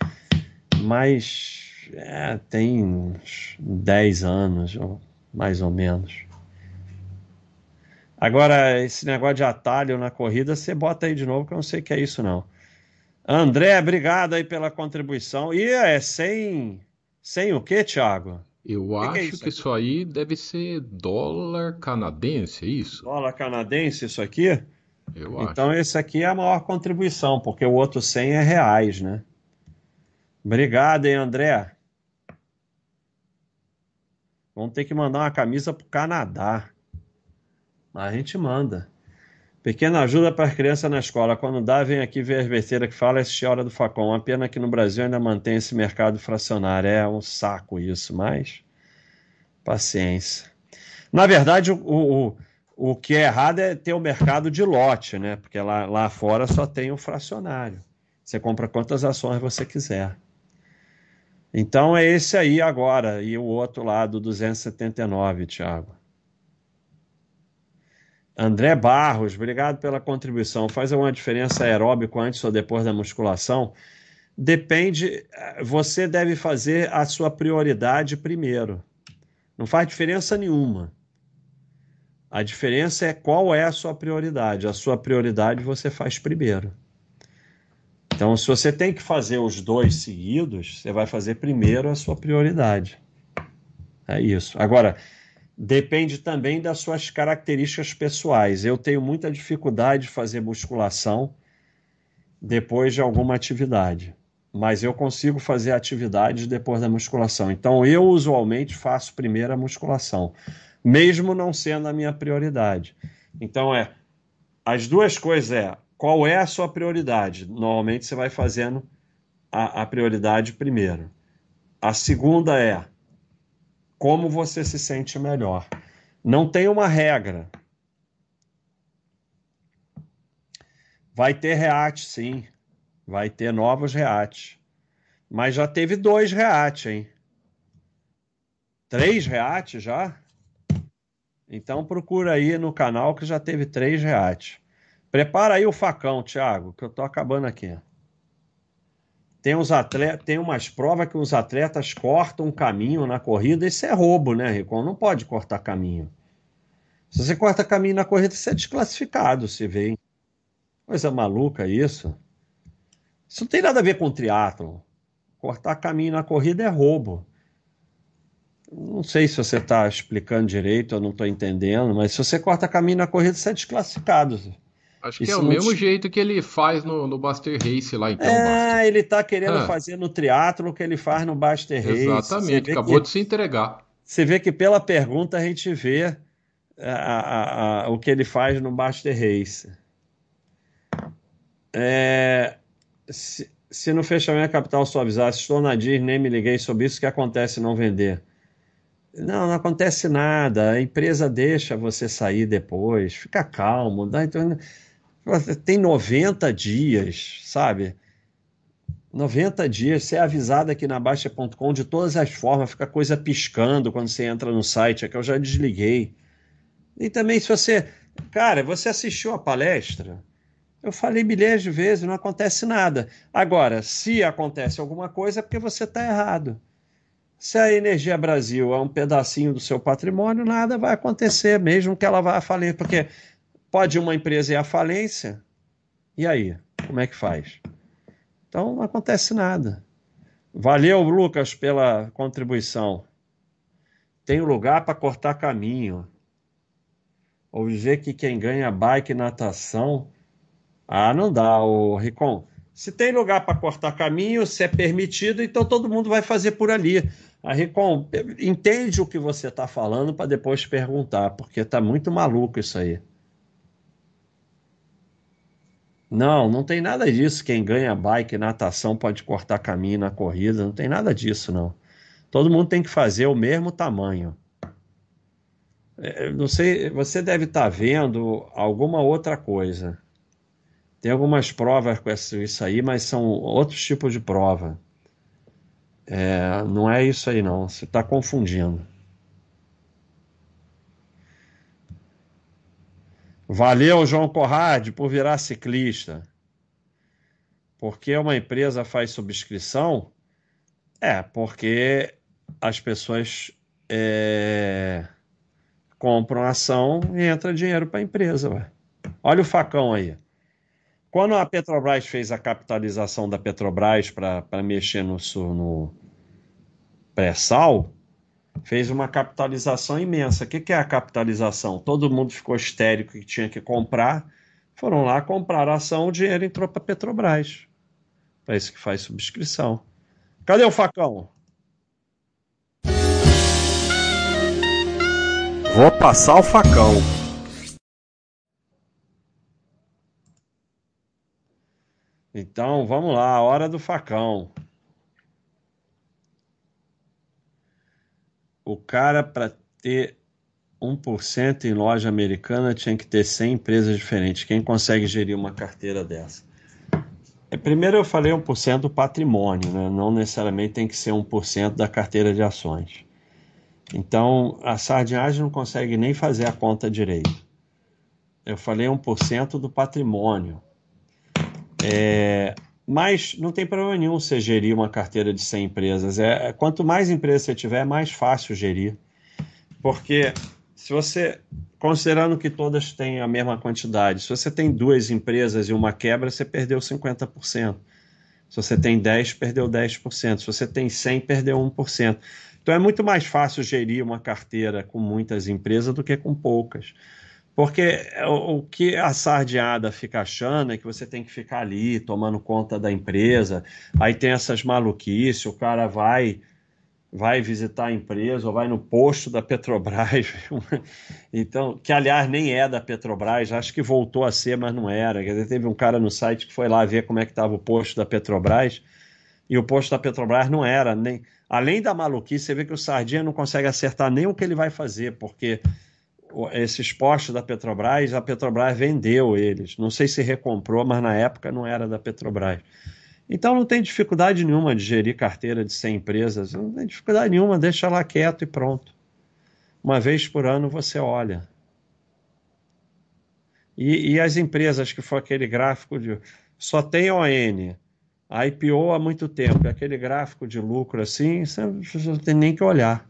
Mas é, tem uns 10 anos, mais ou menos. Agora, esse negócio de atalho na corrida, você bota aí de novo, que eu não sei o que é isso, não. André, obrigado aí pela contribuição. E é sem, sem o quê, Thiago? Eu que acho que é que isso aqui? isso aí deve ser dólar canadense, é isso? Dólar canadense, isso aqui? Eu acho. Então esse aqui é a maior contribuição, porque o outro 100 é reais, né? Obrigado, hein, André. Vamos ter que mandar uma camisa pro Canadá. Mas a gente manda. Pequena ajuda para as crianças na escola. Quando dá, vem aqui ver as besteiras que fala, assistir a Hora do Facão. Uma pena que no Brasil ainda mantém esse mercado fracionário. É um saco isso, mas paciência. Na verdade, o, o, o que é errado é ter o mercado de lote, né? Porque lá, lá fora só tem o fracionário. Você compra quantas ações você quiser. Então é esse aí agora. E o outro lá do 279, Thiago. André Barros, obrigado pela contribuição. Faz alguma diferença aeróbico antes ou depois da musculação? Depende, você deve fazer a sua prioridade primeiro. Não faz diferença nenhuma. A diferença é qual é a sua prioridade. A sua prioridade você faz primeiro. Então, se você tem que fazer os dois seguidos, você vai fazer primeiro a sua prioridade. É isso. Agora, depende também das suas características pessoais. Eu tenho muita dificuldade de fazer musculação depois de alguma atividade, mas eu consigo fazer atividades depois da musculação. Então, eu usualmente faço primeiro a musculação, mesmo não sendo a minha prioridade. Então, é as duas coisas é qual é a sua prioridade. Normalmente você vai fazendo a, a prioridade primeiro. A segunda é como você se sente melhor. Não tem uma regra. Vai ter reate, sim. Vai ter novos reates. Mas já teve dois reates, hein? Três reates já? Então procura aí no canal que já teve três reates. Prepara aí o facão, Thiago, que eu tô acabando aqui. Tem, uns atletas, tem umas provas que os atletas cortam um caminho na corrida. Isso é roubo, né, Ricon? Não pode cortar caminho. Se você corta caminho na corrida, você é desclassificado, se vê. Coisa maluca isso. Isso não tem nada a ver com triatlon. Cortar caminho na corrida é roubo. Não sei se você está explicando direito, eu não estou entendendo, mas se você corta caminho na corrida, você é desclassificado. Acho que Isso é o mesmo te- jeito que ele faz no, no Buster Race lá, então, É, Buster. ele está querendo Ah. fazer no triatlo o que ele faz no Baster Race. Exatamente, acabou que- de se entregar. Você vê que pela pergunta a gente vê a- a- a- o que ele faz no Baster Race. É, se, se no fechamento capital suavizasse, estou na Disney, nem me liguei sobre isso, o que acontece não vender? Não, não acontece nada. A empresa deixa você sair depois. Fica calmo. Dá, então, tem 90 dias, sabe? 90 dias, ser avisado aqui na Baixa.com de todas as formas, fica coisa piscando quando você entra no site, é que eu já desliguei. E também se você, cara, você assistiu a palestra, eu falei milhares de vezes, não acontece nada. Agora, se acontece alguma coisa, é porque você está errado. Se a Energia Brasil é um pedacinho do seu patrimônio, nada vai acontecer, mesmo que ela vá falência, porque pode uma empresa ir à falência, e aí? Como é que faz? Então não acontece nada. Valeu, Lucas, pela contribuição. Tem lugar para cortar caminho. Ou dizer que quem ganha bike natação. Ah, não dá, o Ricon. Se tem lugar para cortar caminho, se é permitido, então todo mundo vai fazer por ali. A Ricon, entende o que você está falando para depois perguntar, porque está muito maluco isso aí. Não, não tem nada disso. Quem ganha bike natação pode cortar caminho na corrida. Não tem nada disso, não. Todo mundo tem que fazer o mesmo tamanho. É, não sei, você deve estar vendo alguma outra coisa. Tem algumas provas com isso aí, mas são outros tipos de prova. É, não é isso aí, não. Você está confundindo. Valeu, João Corrade, por virar ciclista. Porque uma empresa faz subscrição? É, porque as pessoas é, compram ação e entra dinheiro para a empresa. Ué. Olha o facão aí. quando a Petrobras fez a capitalização da Petrobras para mexer no, no pré-sal, fez uma capitalização imensa. O que, que é a capitalização? Todo mundo ficou histérico que tinha que comprar, foram lá comprar a ação, o dinheiro entrou para a Petrobras. Para isso que faz subscrição. Cadê o facão? Vou passar o facão. Então, vamos lá, hora do facão. O cara, para ter 1% em loja americana, tinha que ter 100 empresas diferentes. Quem consegue gerir uma carteira dessa? É, primeiro eu falei 1% do patrimônio, né? não necessariamente tem que ser 1% da carteira de ações. Então, a sardinhagem não consegue nem fazer a conta direito. Eu falei 1% do patrimônio. É, mas não tem problema nenhum você gerir uma carteira de 100 empresas. É, quanto mais empresas você tiver, é mais fácil gerir. Porque se você, considerando que todas têm a mesma quantidade, se você tem duas empresas e uma quebra, você perdeu 50%. Se você tem 10, perdeu 10%. Se você tem 100, perdeu 1%. Então é muito mais fácil gerir uma carteira com muitas empresas do que com poucas. Porque o, o que a sardeada fica achando é que você tem que ficar ali tomando conta da empresa, aí tem essas maluquices, o cara vai vai visitar a empresa ou vai no posto da Petrobras, [LAUGHS] então que aliás nem é da Petrobras, acho que voltou a ser, mas não era. Quer dizer, teve um cara no site que foi lá ver como é que estava o posto da Petrobras e o posto da Petrobras não era nem além da maluquice, você vê que o Sardinha não consegue acertar nem o que ele vai fazer, porque esses postos da Petrobras, a Petrobras vendeu eles. Não sei se recomprou, mas na época não era da Petrobras. Então não tem dificuldade nenhuma de gerir carteira de 100 empresas, não tem dificuldade nenhuma, deixa lá quieto e pronto. Uma vez por ano você olha. E, e as empresas que foi aquele gráfico de só tem ON, a IPO há muito tempo, aquele gráfico de lucro assim, você não tem nem que olhar.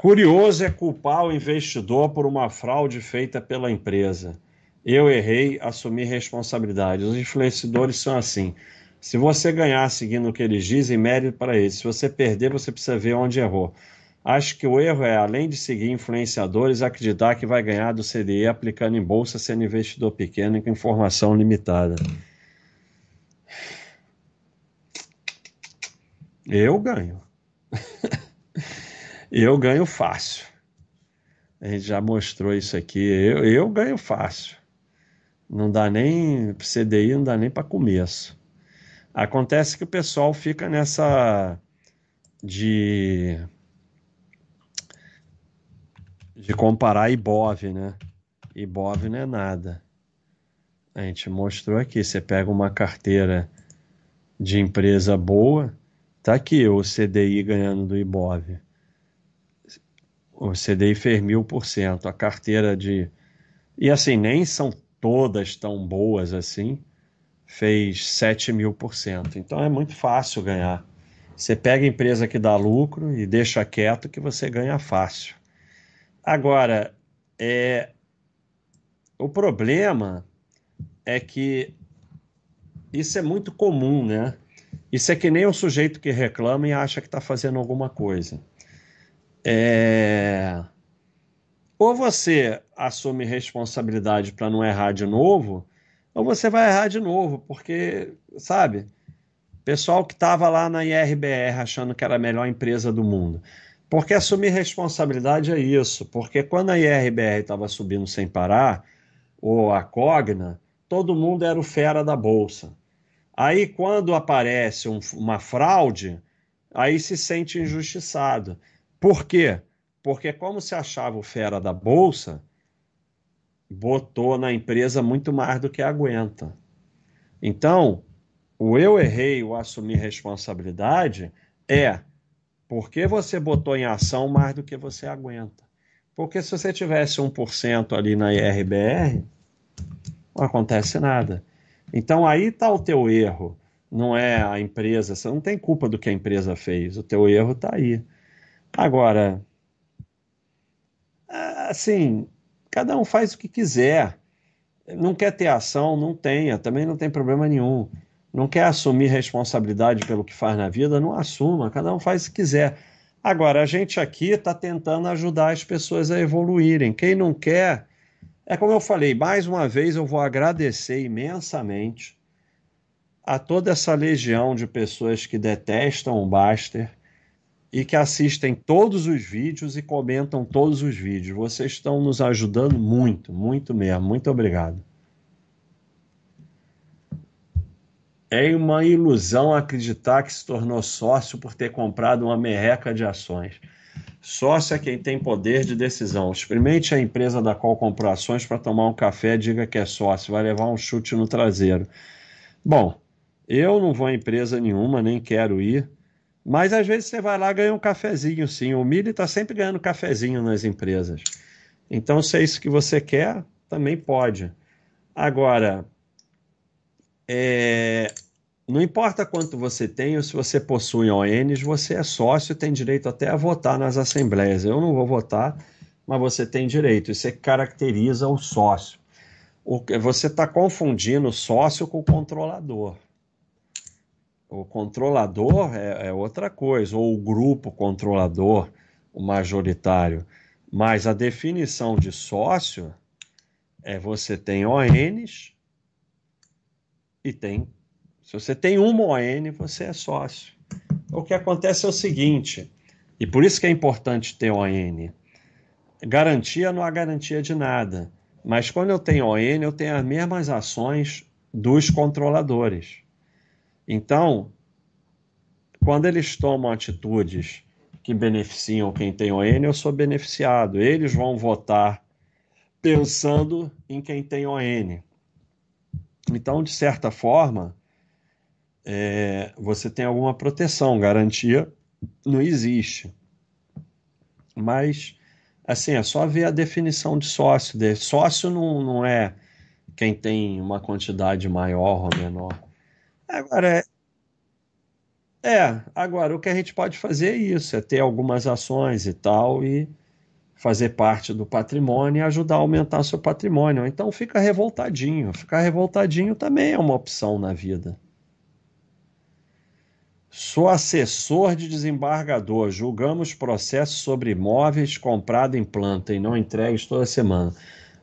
Curioso é culpar o investidor por uma fraude feita pela empresa. Eu errei, assumi responsabilidade. Os influenciadores são assim. Se você ganhar seguindo o que eles dizem, mérito para eles. Se você perder, você precisa ver onde errou. Acho que o erro é, além de seguir influenciadores, acreditar que vai ganhar do CDI aplicando em bolsa sendo investidor pequeno e com informação limitada. Eu ganho. Eu ganho fácil. A gente já mostrou isso aqui. Eu, eu ganho fácil. Não dá nem CDI, não dá nem para começo. Acontece que o pessoal fica nessa de de comparar Ibov, né? Ibov não é nada. A gente mostrou aqui, você pega uma carteira de empresa boa, tá aqui o CDI ganhando do Ibov. O CDI fez mil por cento, a carteira de... E assim, nem são todas tão boas assim, fez 7 mil por cento. Então é muito fácil ganhar. Você pega a empresa que dá lucro e deixa quieto que você ganha fácil. Agora, é, o problema é que isso é muito comum, né? Isso é que nem o sujeito que reclama e acha que está fazendo alguma coisa. É... Ou você assume responsabilidade para não errar de novo, ou você vai errar de novo, porque, sabe, pessoal que estava lá na IRBR achando que era a melhor empresa do mundo. Porque assumir responsabilidade é isso. Porque quando a IRBR estava subindo sem parar, ou a Cogna, todo mundo era o fera da bolsa. Aí quando aparece um, uma fraude, aí se sente injustiçado. Por quê? Porque como se achava o fera da bolsa, botou na empresa muito mais do que aguenta. Então, o eu errei, o assumir responsabilidade é porque você botou em ação mais do que você aguenta. Porque se você tivesse 1% ali na IRBR, não acontece nada. Então aí está o teu erro. Não é a empresa, você não tem culpa do que a empresa fez. O teu erro está aí. Agora, assim, cada um faz o que quiser. Não quer ter ação, não tenha, também não tem problema nenhum. Não quer assumir responsabilidade pelo que faz na vida, não assuma, cada um faz o que quiser. Agora, a gente aqui está tentando ajudar as pessoas a evoluírem. Quem não quer, é como eu falei, mais uma vez eu vou agradecer imensamente a toda essa legião de pessoas que detestam o Baster e que assistem todos os vídeos e comentam todos os vídeos. Vocês estão nos ajudando muito, muito mesmo. Muito obrigado. É uma ilusão acreditar que se tornou sócio por ter comprado uma merreca de ações. Sócio é quem tem poder de decisão. Experimente a empresa da qual comprou ações para tomar um café, diga que é sócio, vai levar um chute no traseiro. Bom, eu não vou a empresa nenhuma, nem quero ir. Mas às vezes você vai lá e ganha um cafezinho, sim. O Mili está sempre ganhando cafezinho nas empresas. Então, se é isso que você quer, também pode. Agora, é... não importa quanto você tem ou se você possui ONs, você é sócio, tem direito até a votar nas assembleias. Eu não vou votar, mas você tem direito. Isso é caracteriza o sócio. Você está confundindo sócio com o controlador. O controlador é, é outra coisa, ou o grupo controlador, o majoritário. Mas a definição de sócio é você tem ONs e tem. Se você tem uma ON, você é sócio. O que acontece é o seguinte, e por isso que é importante ter ON. Garantia não há garantia de nada. Mas quando eu tenho ON, eu tenho as mesmas ações dos controladores. Então, quando eles tomam atitudes que beneficiam quem tem ON, eu sou beneficiado. Eles vão votar pensando em quem tem ON. Então, de certa forma, é, você tem alguma proteção, garantia não existe. Mas, assim, é só ver a definição de sócio. De, sócio não, não é quem tem uma quantidade maior ou menor. Agora, é, é, agora o que a gente pode fazer é isso, é ter algumas ações e tal e fazer parte do patrimônio e ajudar a aumentar seu patrimônio. Então fica revoltadinho. Ficar revoltadinho também é uma opção na vida. Sou assessor de desembargador. Julgamos processos sobre imóveis comprados em planta e não entregues toda semana.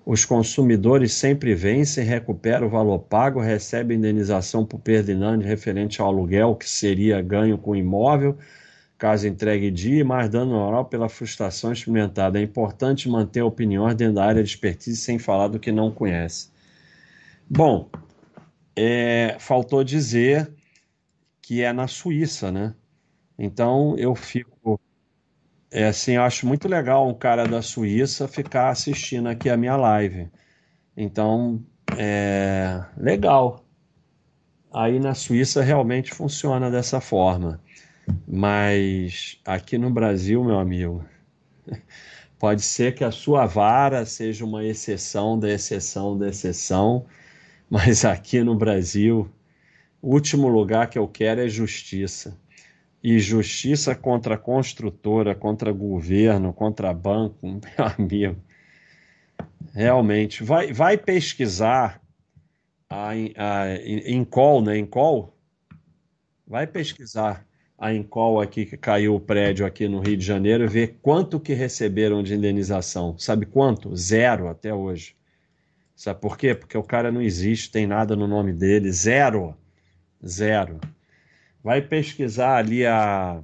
Os consumidores sempre vencem, recuperam o valor pago, recebem indenização por perda inane referente ao aluguel que seria ganho com o imóvel, caso entregue dia, e mais dano moral pela frustração experimentada. É importante manter opiniões dentro da área de expertise sem falar do que não conhece. Bom, é, faltou dizer que é na Suíça, né? Então eu fico é assim, eu acho muito legal um cara da Suíça ficar assistindo aqui a minha live. Então, é legal. Aí na Suíça realmente funciona dessa forma. Mas aqui no Brasil, meu amigo, [LAUGHS] pode ser que a sua vara seja uma exceção da exceção da exceção, mas aqui no Brasil, o último lugar que eu quero é justiça e justiça contra construtora, contra governo, contra banco, [LAUGHS] meu amigo. Realmente, vai, vai pesquisar a, a, call, né? Call, vai pesquisar a Encol aqui que caiu o prédio aqui no Rio de Janeiro e ver quanto que receberam de indenização. Sabe quanto? Zero até hoje. Sabe por quê? Porque o cara não existe, tem nada no nome dele. Zero. Zero. Vai pesquisar ali a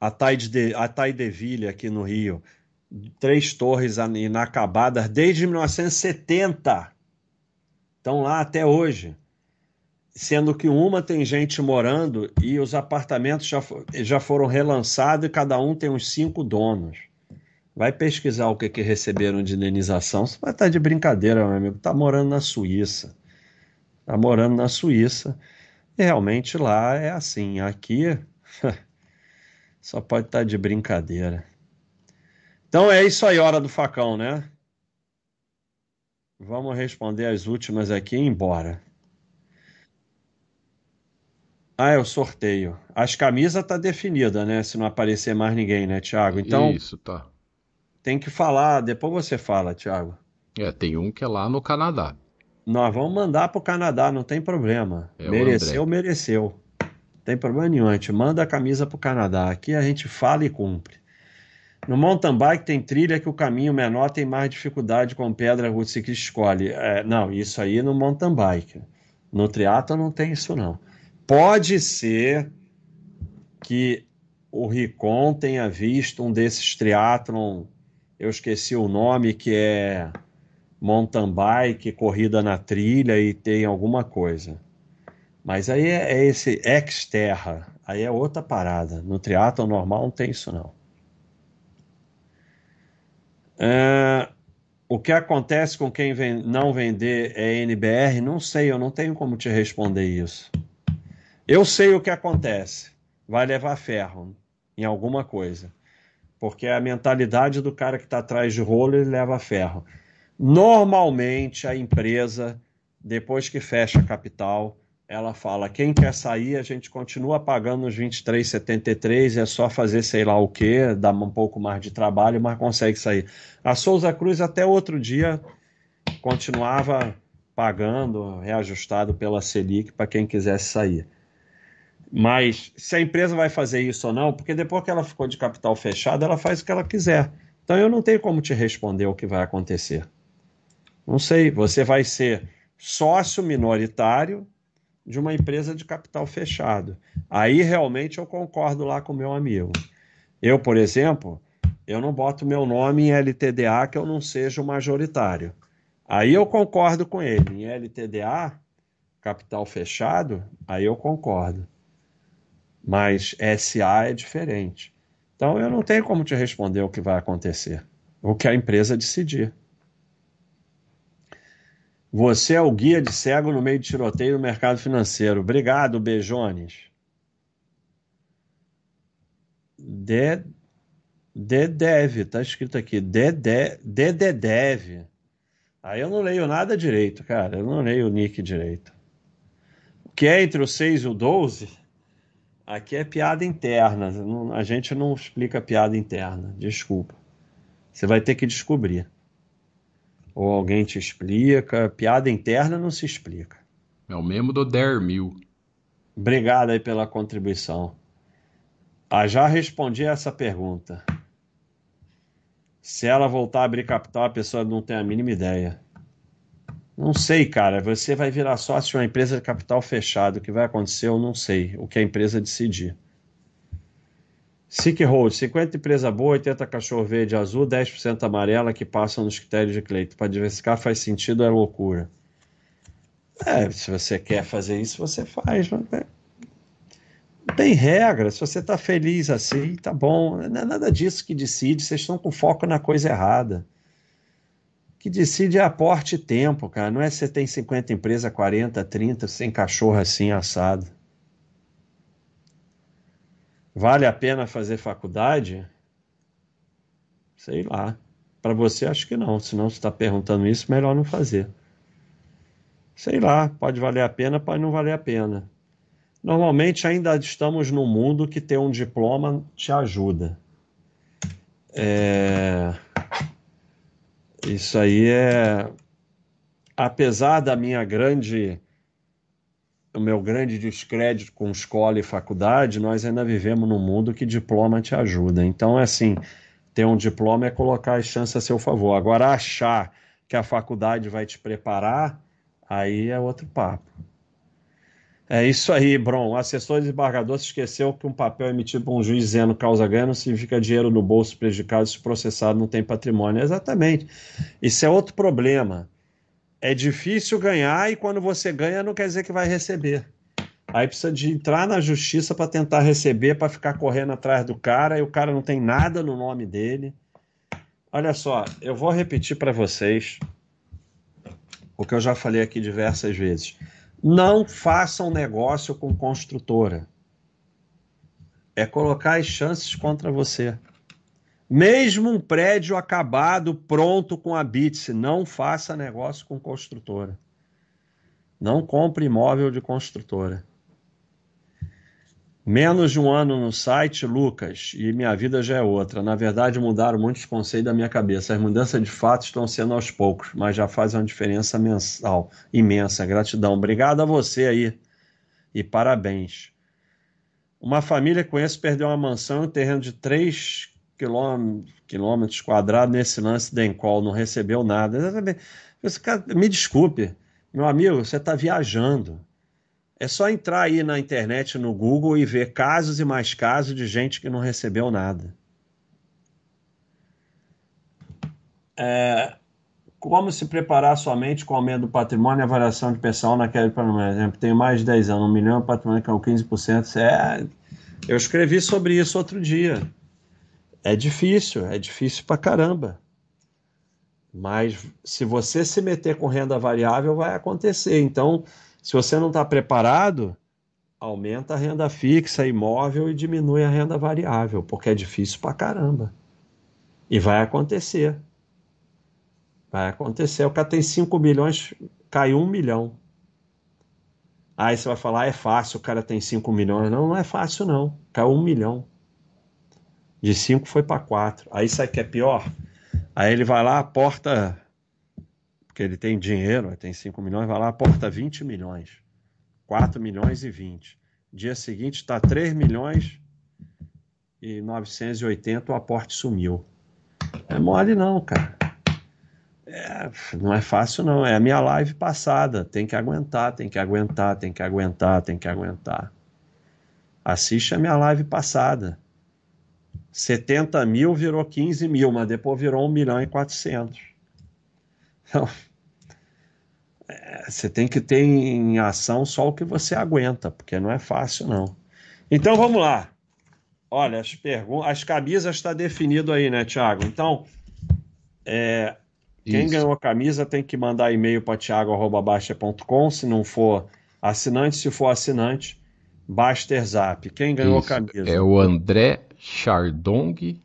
a Taide, a Taideville aqui no Rio. Três torres inacabadas desde 1970. Estão lá até hoje. Sendo que uma tem gente morando e os apartamentos já, já foram relançados e cada um tem uns cinco donos. Vai pesquisar o que, que receberam de indenização. Você vai estar de brincadeira, meu amigo. Está morando na Suíça. Está morando na Suíça realmente lá é assim. Aqui [LAUGHS] só pode estar tá de brincadeira. Então é isso aí, hora do facão, né? Vamos responder as últimas aqui e ir embora. Ah, é o sorteio. As camisas tá definida, né? Se não aparecer mais ninguém, né, Thiago? Então, Isso, tá. tem que falar, depois você fala, Thiago. É, tem um que é lá no Canadá. Nós vamos mandar para o Canadá, não tem problema. É mereceu, André. mereceu. Não tem problema nenhum. A gente manda a camisa para o Canadá. Aqui a gente fala e cumpre. No mountain bike tem trilha que o caminho menor tem mais dificuldade com pedra, o ciclista escolhe. É, não, isso aí no mountain bike. No triatlo não tem isso não. Pode ser que o Ricon tenha visto um desses triatlon, eu esqueci o nome, que é mountain bike, corrida na trilha e tem alguma coisa. Mas aí é, é esse ex-terra, aí é outra parada. No triatlo normal não tem isso não. É, o que acontece com quem vem, não vender é NBR? Não sei, eu não tenho como te responder isso. Eu sei o que acontece. Vai levar ferro em alguma coisa. Porque é a mentalidade do cara que está atrás de rolo, ele leva ferro. Normalmente a empresa, depois que fecha a capital, ela fala: quem quer sair, a gente continua pagando os 23,73, é só fazer sei lá o que, dá um pouco mais de trabalho, mas consegue sair. A Souza Cruz até outro dia continuava pagando, reajustado pela Selic para quem quisesse sair. Mas se a empresa vai fazer isso ou não, porque depois que ela ficou de capital fechado, ela faz o que ela quiser. Então eu não tenho como te responder o que vai acontecer. Não sei, você vai ser sócio minoritário de uma empresa de capital fechado. Aí realmente eu concordo lá com meu amigo. Eu, por exemplo, eu não boto meu nome em LTDA que eu não seja o majoritário. Aí eu concordo com ele. Em LTDA, capital fechado, aí eu concordo. Mas SA é diferente. Então eu não tenho como te responder o que vai acontecer. O que a empresa decidir. Você é o guia de cego no meio de tiroteio no mercado financeiro. Obrigado, Beijones. De, de deve, tá escrito aqui. De, de, de, de deve. Aí eu não leio nada direito, cara. Eu não leio o nick direito. O que é entre o 6 e o 12? Aqui é piada interna. A gente não explica piada interna. Desculpa. Você vai ter que descobrir ou alguém te explica. Piada interna não se explica. É o mesmo do Dermil. Obrigado aí pela contribuição. Ah, já respondi essa pergunta. Se ela voltar a abrir capital, a pessoa não tem a mínima ideia. Não sei, cara. Você vai virar sócio de uma empresa de capital fechado. O que vai acontecer, eu não sei. O que a empresa decidir. SIC Hold, 50 empresa boa, 80 cachorro verde azul, 10% amarela que passam nos critérios de Cleito. Para diversificar faz sentido, é loucura. É, se você quer fazer isso, você faz. Não tem regra. Se você está feliz assim, tá bom. Não é nada disso que decide. Vocês estão com foco na coisa errada. O que decide é aporte e tempo, cara. Não é se você tem 50 empresas, 40, 30, sem cachorro assim assado. Vale a pena fazer faculdade? Sei lá. Para você, acho que não. Se não está perguntando isso, melhor não fazer. Sei lá, pode valer a pena, pode não valer a pena. Normalmente ainda estamos num mundo que ter um diploma te ajuda. É... Isso aí é. Apesar da minha grande o meu grande descrédito com escola e faculdade, nós ainda vivemos num mundo que diploma te ajuda. Então, é assim, ter um diploma é colocar as chances a seu favor. Agora, achar que a faculdade vai te preparar, aí é outro papo. É isso aí, Bron. O assessor desembargador se esqueceu que um papel emitido por um juiz dizendo causa ganha não significa dinheiro no bolso prejudicado se processado não tem patrimônio. Exatamente. Isso é outro problema é difícil ganhar e quando você ganha não quer dizer que vai receber. Aí precisa de entrar na justiça para tentar receber, para ficar correndo atrás do cara e o cara não tem nada no nome dele. Olha só, eu vou repetir para vocês o que eu já falei aqui diversas vezes. Não façam negócio com construtora. É colocar as chances contra você. Mesmo um prédio acabado, pronto com a BITS, não faça negócio com construtora. Não compre imóvel de construtora. Menos de um ano no site, Lucas, e minha vida já é outra. Na verdade, mudaram muitos conceitos da minha cabeça. As mudanças de fato estão sendo aos poucos, mas já fazem uma diferença mensal imensa. Gratidão. Obrigado a você aí e parabéns. Uma família que conheço perdeu uma mansão e um terreno de 3 quilômetros quadrados nesse lance de Encol, não recebeu nada. Me desculpe, meu amigo, você está viajando. É só entrar aí na internet, no Google e ver casos e mais casos de gente que não recebeu nada. É, como se preparar somente com o aumento do patrimônio e avaliação de pessoal naquele, exemplo, tenho mais de 10 anos, um milhão de patrimônio que é o 15%. É, eu escrevi sobre isso outro dia. É difícil, é difícil pra caramba. Mas se você se meter com renda variável, vai acontecer. Então, se você não está preparado, aumenta a renda fixa, imóvel e diminui a renda variável, porque é difícil pra caramba. E vai acontecer. Vai acontecer. O cara tem 5 milhões, caiu 1 milhão. Aí você vai falar, ah, é fácil, o cara tem 5 milhões. Não, não é fácil, não. Caiu 1 milhão. De 5 foi para 4. Aí sabe que é pior? Aí ele vai lá, aporta porque ele tem dinheiro, tem 5 milhões, vai lá, aporta 20 milhões. 4 milhões e 20. Dia seguinte está 3 milhões e 980, o aporte sumiu. É mole não, cara. É, não é fácil não, é a minha live passada. Tem que aguentar, tem que aguentar, tem que aguentar, tem que aguentar. Assiste a minha live passada. 70 mil virou 15 mil, mas depois virou 1 milhão e 400. Então, é, você tem que ter em ação só o que você aguenta, porque não é fácil, não. Então vamos lá. Olha, as, perguntas, as camisas está definido aí, né, Tiago? Então, é, quem ganhou a camisa tem que mandar e-mail para tiago.baixa.com. Se não for assinante, se for assinante, Baster Zap. Quem ganhou Isso. a camisa? É o André Chardong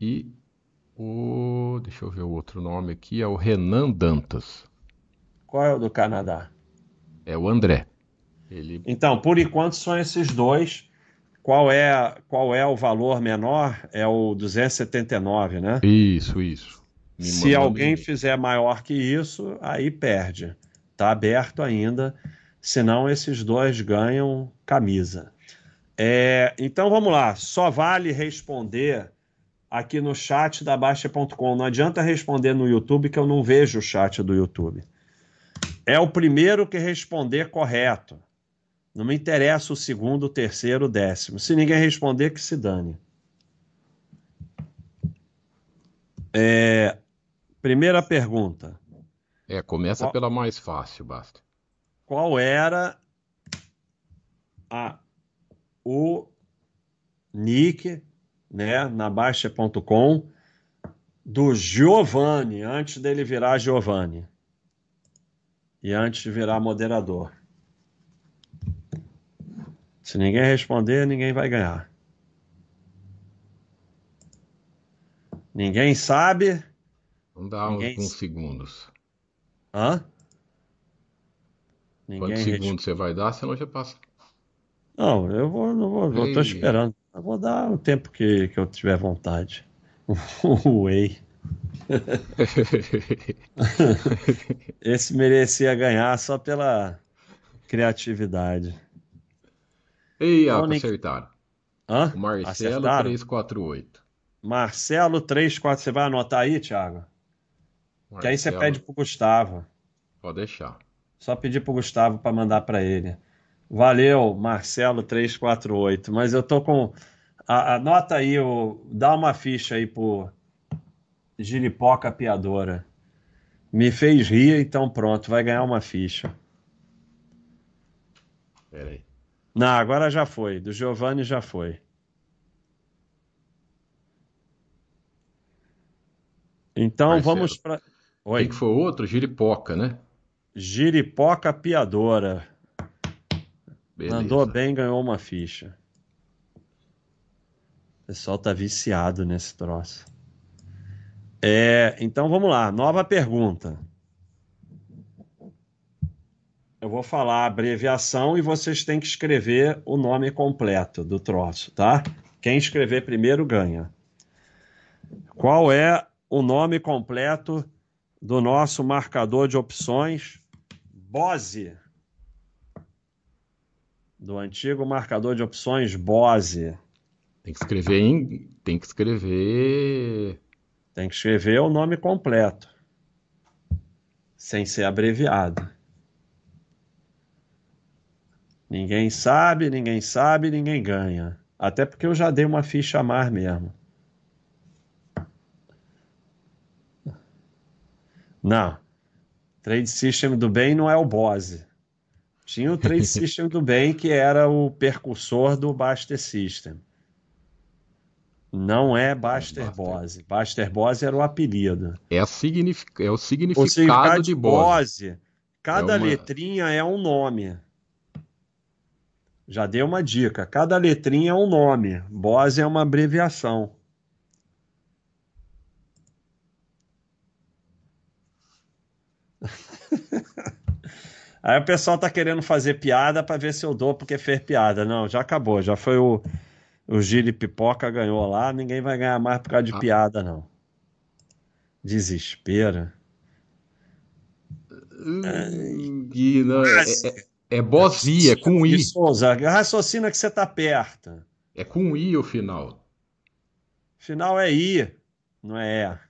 e o. Deixa eu ver o outro nome aqui, é o Renan Dantas. Qual é o do Canadá? É o André. Ele... Então, por enquanto são esses dois. Qual é, qual é o valor menor? É o 279, né? Isso, isso. Me Se alguém fizer maior que isso, aí perde. Está aberto ainda. Senão, esses dois ganham camisa. É, então vamos lá. Só vale responder aqui no chat da Baixa.com. Não adianta responder no YouTube, que eu não vejo o chat do YouTube. É o primeiro que responder correto. Não me interessa o segundo, o terceiro, o décimo. Se ninguém responder, que se dane. É... Primeira pergunta. É, começa qual... pela mais fácil, basta. Qual era a... o nick né, na Baixa.com, do Giovanni, antes dele virar Giovanni. E antes de virar moderador. Se ninguém responder, ninguém vai ganhar. Ninguém sabe. Vamos dar ninguém... alguns segundos. Hã? Ninguém Quantos segundos você vai dar, senão já passa. Não, eu vou, não vou, Ei. tô esperando. Eu vou dar o tempo que, que eu tiver vontade. [LAUGHS] O Whey. [LAUGHS] Esse merecia ganhar só pela criatividade. Ei, ah, acertaram. Hã? O Marcelo Acertaram? 348. Marcelo 34. Você vai anotar aí, Thiago? Marcelo... Que aí você pede pro Gustavo. Pode deixar. Só pedir pro Gustavo para mandar para ele. Valeu, Marcelo 348. Mas eu tô com. Anota aí, o... dá uma ficha aí pro Giripoca Piadora. Me fez rir, então pronto, vai ganhar uma ficha. Peraí. Não, agora já foi. Do Giovanni já foi. Então Marcelo. vamos para. Oi. Quem que foi o outro? Giripoca, né? Giripoca Piadora. Beleza. Mandou bem, ganhou uma ficha. O pessoal tá viciado nesse troço. É, então vamos lá, nova pergunta. eu vou falar a abreviação e vocês têm que escrever o nome completo do troço, tá? Quem escrever primeiro ganha. Qual é o nome completo do nosso marcador de opções Bose? Do antigo marcador de opções Bose. Tem que escrever em. Tem que escrever. Tem que escrever o nome completo. Sem ser abreviado. Ninguém sabe, ninguém sabe, ninguém ganha. Até porque eu já dei uma ficha a mais mesmo. Não. Trade System do bem não é o Bose. Tinha o Trade [LAUGHS] System do bem que era o percursor do Baster System. Não é Baster Bose. Baster Bose era o apelido. É, signific... é o significado, o significado de Bose. Cada é uma... letrinha é um nome. Já dei uma dica. Cada letrinha é um nome. Bose é uma abreviação. Aí o pessoal tá querendo fazer piada para ver se eu dou porque fez piada. Não, já acabou. Já foi o, o Giri Pipoca ganhou lá. Ninguém vai ganhar mais por causa de ah. piada, não. Desespero. Hum, Guina, é, é, é Bosia, é com I. Souza, raciocina que você tá perto. É com I o final. Final é I, não é E.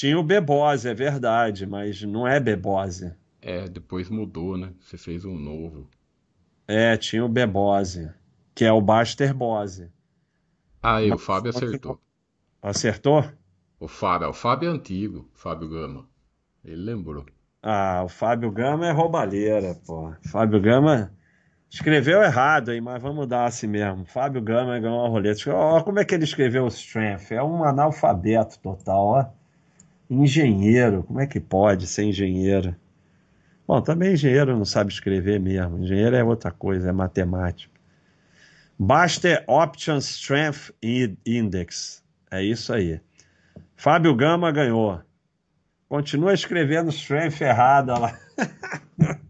Tinha o Bebose, é verdade, mas não é Bebose. É, depois mudou, né? Você fez um novo. É, tinha o Bebose, que é o Baster Bose. Ah, e o Fábio acertou. Acertou? O Fábio, o Fábio é antigo, Fábio Gama. Ele lembrou. Ah, o Fábio Gama é roubalheira, pô. Fábio Gama escreveu errado aí, mas vamos dar assim mesmo. Fábio Gama ganhou uma roleta. Olha como é que ele escreveu o Strength. É um analfabeto total, ó. Engenheiro, como é que pode ser engenheiro? Bom, também engenheiro não sabe escrever mesmo. Engenheiro é outra coisa, é matemática. Baster Option Strength Index. É isso aí. Fábio Gama ganhou. Continua escrevendo strength errada lá. [LAUGHS]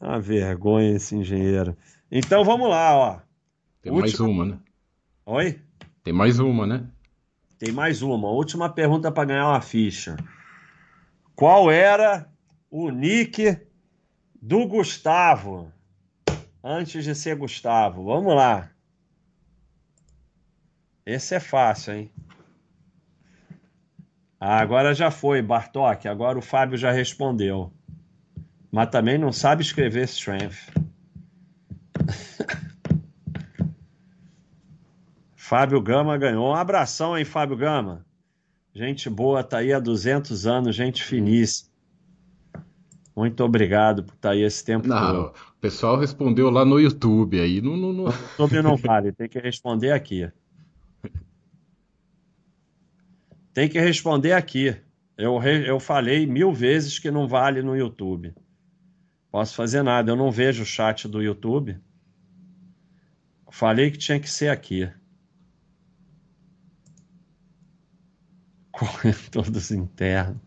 Uma vergonha esse engenheiro. Então vamos lá, ó. Tem Última... mais uma, né? Oi? Tem mais uma, né? Tem mais uma. Última pergunta para ganhar uma ficha. Qual era o nick do Gustavo antes de ser Gustavo? Vamos lá. Esse é fácil, hein? Ah, agora já foi, Bartok. Agora o Fábio já respondeu. Mas também não sabe escrever strength. Fábio Gama ganhou. Um abração aí, Fábio Gama. Gente boa, tá aí há 200 anos, gente finíssima. Muito obrigado por estar tá aí esse tempo não, todo. O pessoal respondeu lá no YouTube aí. No, no, no... no YouTube não vale, tem que responder aqui. Tem que responder aqui. Eu, eu falei mil vezes que não vale no YouTube. Posso fazer nada, eu não vejo o chat do YouTube. Falei que tinha que ser aqui. Todos [LAUGHS] internos.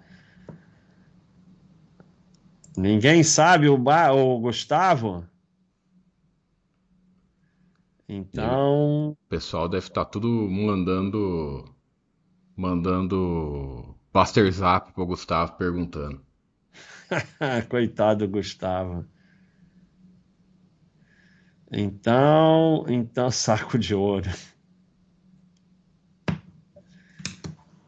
Ninguém sabe o, ba... o Gustavo? Então. O pessoal deve estar tá tudo mandando mandando Buster Zap pro Gustavo perguntando. [LAUGHS] Coitado do Gustavo. Então, então [LAUGHS] saco de ouro.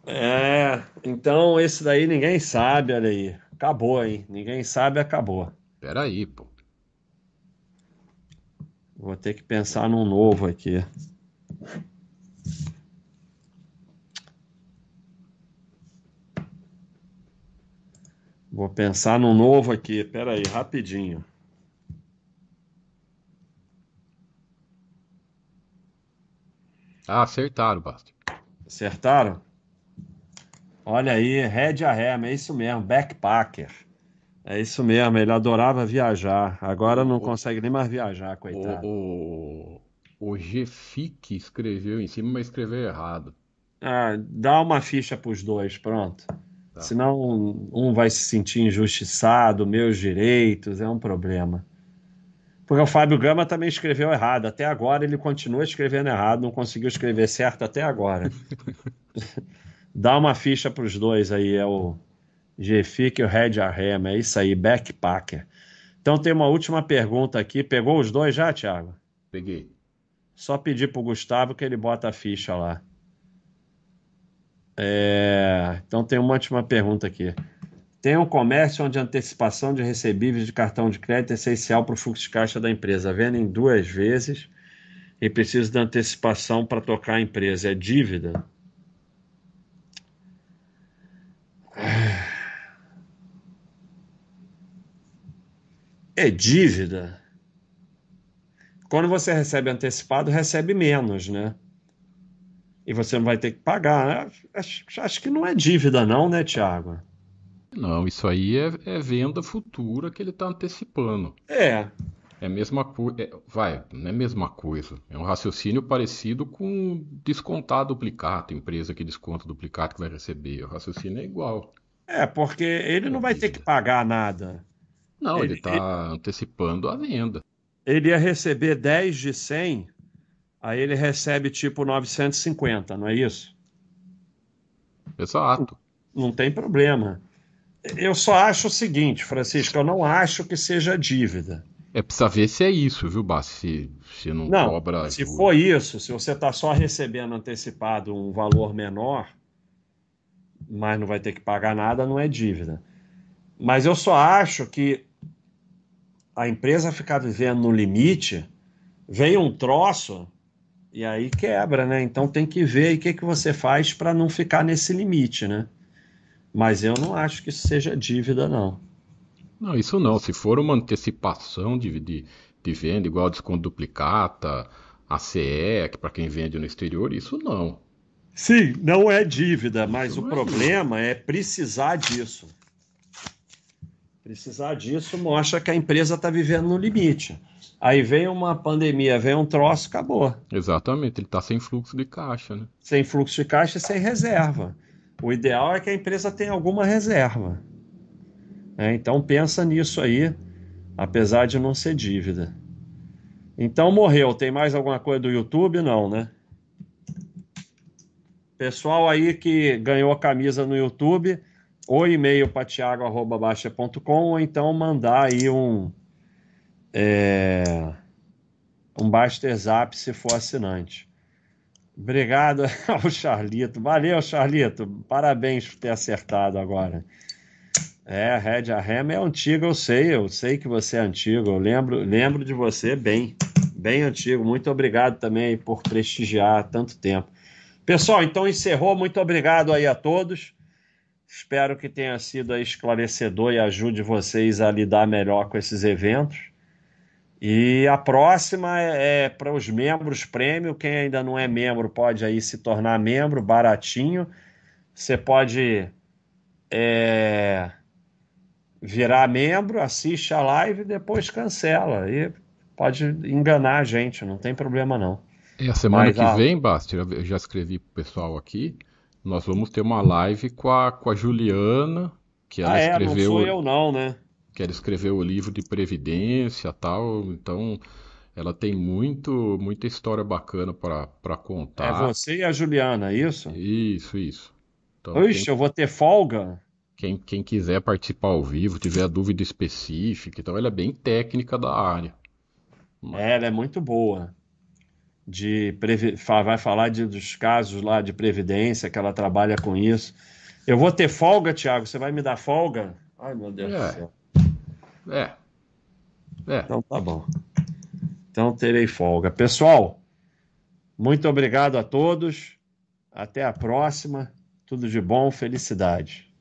É, então esse daí ninguém sabe, olha aí. Acabou, hein? Ninguém sabe, acabou. Peraí, pô. Vou ter que pensar num novo aqui. Vou pensar num novo aqui. Pera aí, rapidinho. Ah, acertaram, Basta. Acertaram? Olha aí, Red Arrem, é isso mesmo, backpacker. É isso mesmo, ele adorava viajar. Agora não o, consegue nem mais viajar, coitado. O, o, o escreveu em cima, mas escreveu errado. Ah, dá uma ficha para os dois, pronto. Tá. Senão um vai se sentir injustiçado, meus direitos, é um problema. Porque o Fábio Gama também escreveu errado. Até agora ele continua escrevendo errado, não conseguiu escrever certo até agora. [LAUGHS] Dá uma ficha para os dois aí, é o GFIC e o Red Arrem, é isso aí, Backpacker. Então tem uma última pergunta aqui. Pegou os dois já, Thiago? Peguei. Só pedir para o Gustavo que ele bota a ficha lá. É... Então tem uma última pergunta aqui. Tem um comércio onde a antecipação de recebíveis de cartão de crédito é essencial para o fluxo de caixa da empresa. Vendem duas vezes e precisa de antecipação para tocar a empresa. É dívida? É dívida? Quando você recebe antecipado, recebe menos, né? E você não vai ter que pagar. Né? Acho, acho que não é dívida, não, né, Tiago? Não, isso aí é, é venda futura que ele está antecipando. É. É a mesma coisa. É, vai, não é a mesma coisa. É um raciocínio parecido com descontar duplicato, empresa que desconta duplicato que vai receber. O raciocínio é igual. É, porque ele não vai ter que pagar nada. Não, ele está antecipando a venda. Ele ia receber 10 de 100, aí ele recebe tipo 950, não é isso? Exato. Não, não tem problema. Eu só acho o seguinte, Francisco, eu não acho que seja dívida. É precisa ver se é isso, viu, Bassi? Se, se não, não cobra. Se for isso, se você está só recebendo antecipado um valor menor, mas não vai ter que pagar nada, não é dívida. Mas eu só acho que a empresa ficar vivendo no limite, vem um troço e aí quebra, né? Então tem que ver o que, que você faz para não ficar nesse limite, né? Mas eu não acho que isso seja dívida, não. Não, isso não. Se for uma antecipação de, de, de venda, igual desconto duplicata, ACE, que para quem vende no exterior, isso não. Sim, não é dívida, mas o é problema é precisar disso. Precisar disso mostra que a empresa está vivendo no limite. Aí vem uma pandemia, vem um troço, acabou. Exatamente, ele está sem fluxo de caixa, né? Sem fluxo de caixa e sem reserva. O ideal é que a empresa tenha alguma reserva. É, então pensa nisso aí, apesar de não ser dívida. Então morreu. Tem mais alguma coisa do YouTube? Não, né? Pessoal aí que ganhou a camisa no YouTube, ou e-mail para tiago.baixa.com ou então mandar aí um é, um Baster Zap se for assinante. Obrigado [LAUGHS] ao Charlito. Valeu, Charlito. Parabéns por ter acertado agora. É, Red Arrem é antigo, eu sei, eu sei que você é antigo, eu lembro, lembro de você bem, bem antigo. Muito obrigado também por prestigiar tanto tempo. Pessoal, então encerrou. Muito obrigado aí a todos. Espero que tenha sido esclarecedor e ajude vocês a lidar melhor com esses eventos. E a próxima é, é para os membros prêmio. Quem ainda não é membro pode aí se tornar membro, baratinho. Você pode é, virar membro, assiste a live e depois cancela. E pode enganar a gente, não tem problema não. E a semana Mas, que a... vem, Basti, eu já escrevi pro pessoal aqui, nós vamos ter uma live com a, com a Juliana, que ela ah, é, escreveu. Não sou eu não, né? que ela escreveu o livro de previdência tal, então ela tem muito muita história bacana para contar. É você e a Juliana, é isso? Isso, isso. Então, Ixi, quem, eu vou ter folga? Quem, quem quiser participar ao vivo, tiver dúvida específica, então ela é bem técnica da área. Mas... É, ela é muito boa. De previ... Vai falar de, dos casos lá de previdência, que ela trabalha com isso. Eu vou ter folga, Thiago? Você vai me dar folga? Ai, meu Deus é. do céu. É. É. Então tá bom. Então terei folga. Pessoal, muito obrigado a todos. Até a próxima. Tudo de bom, felicidade.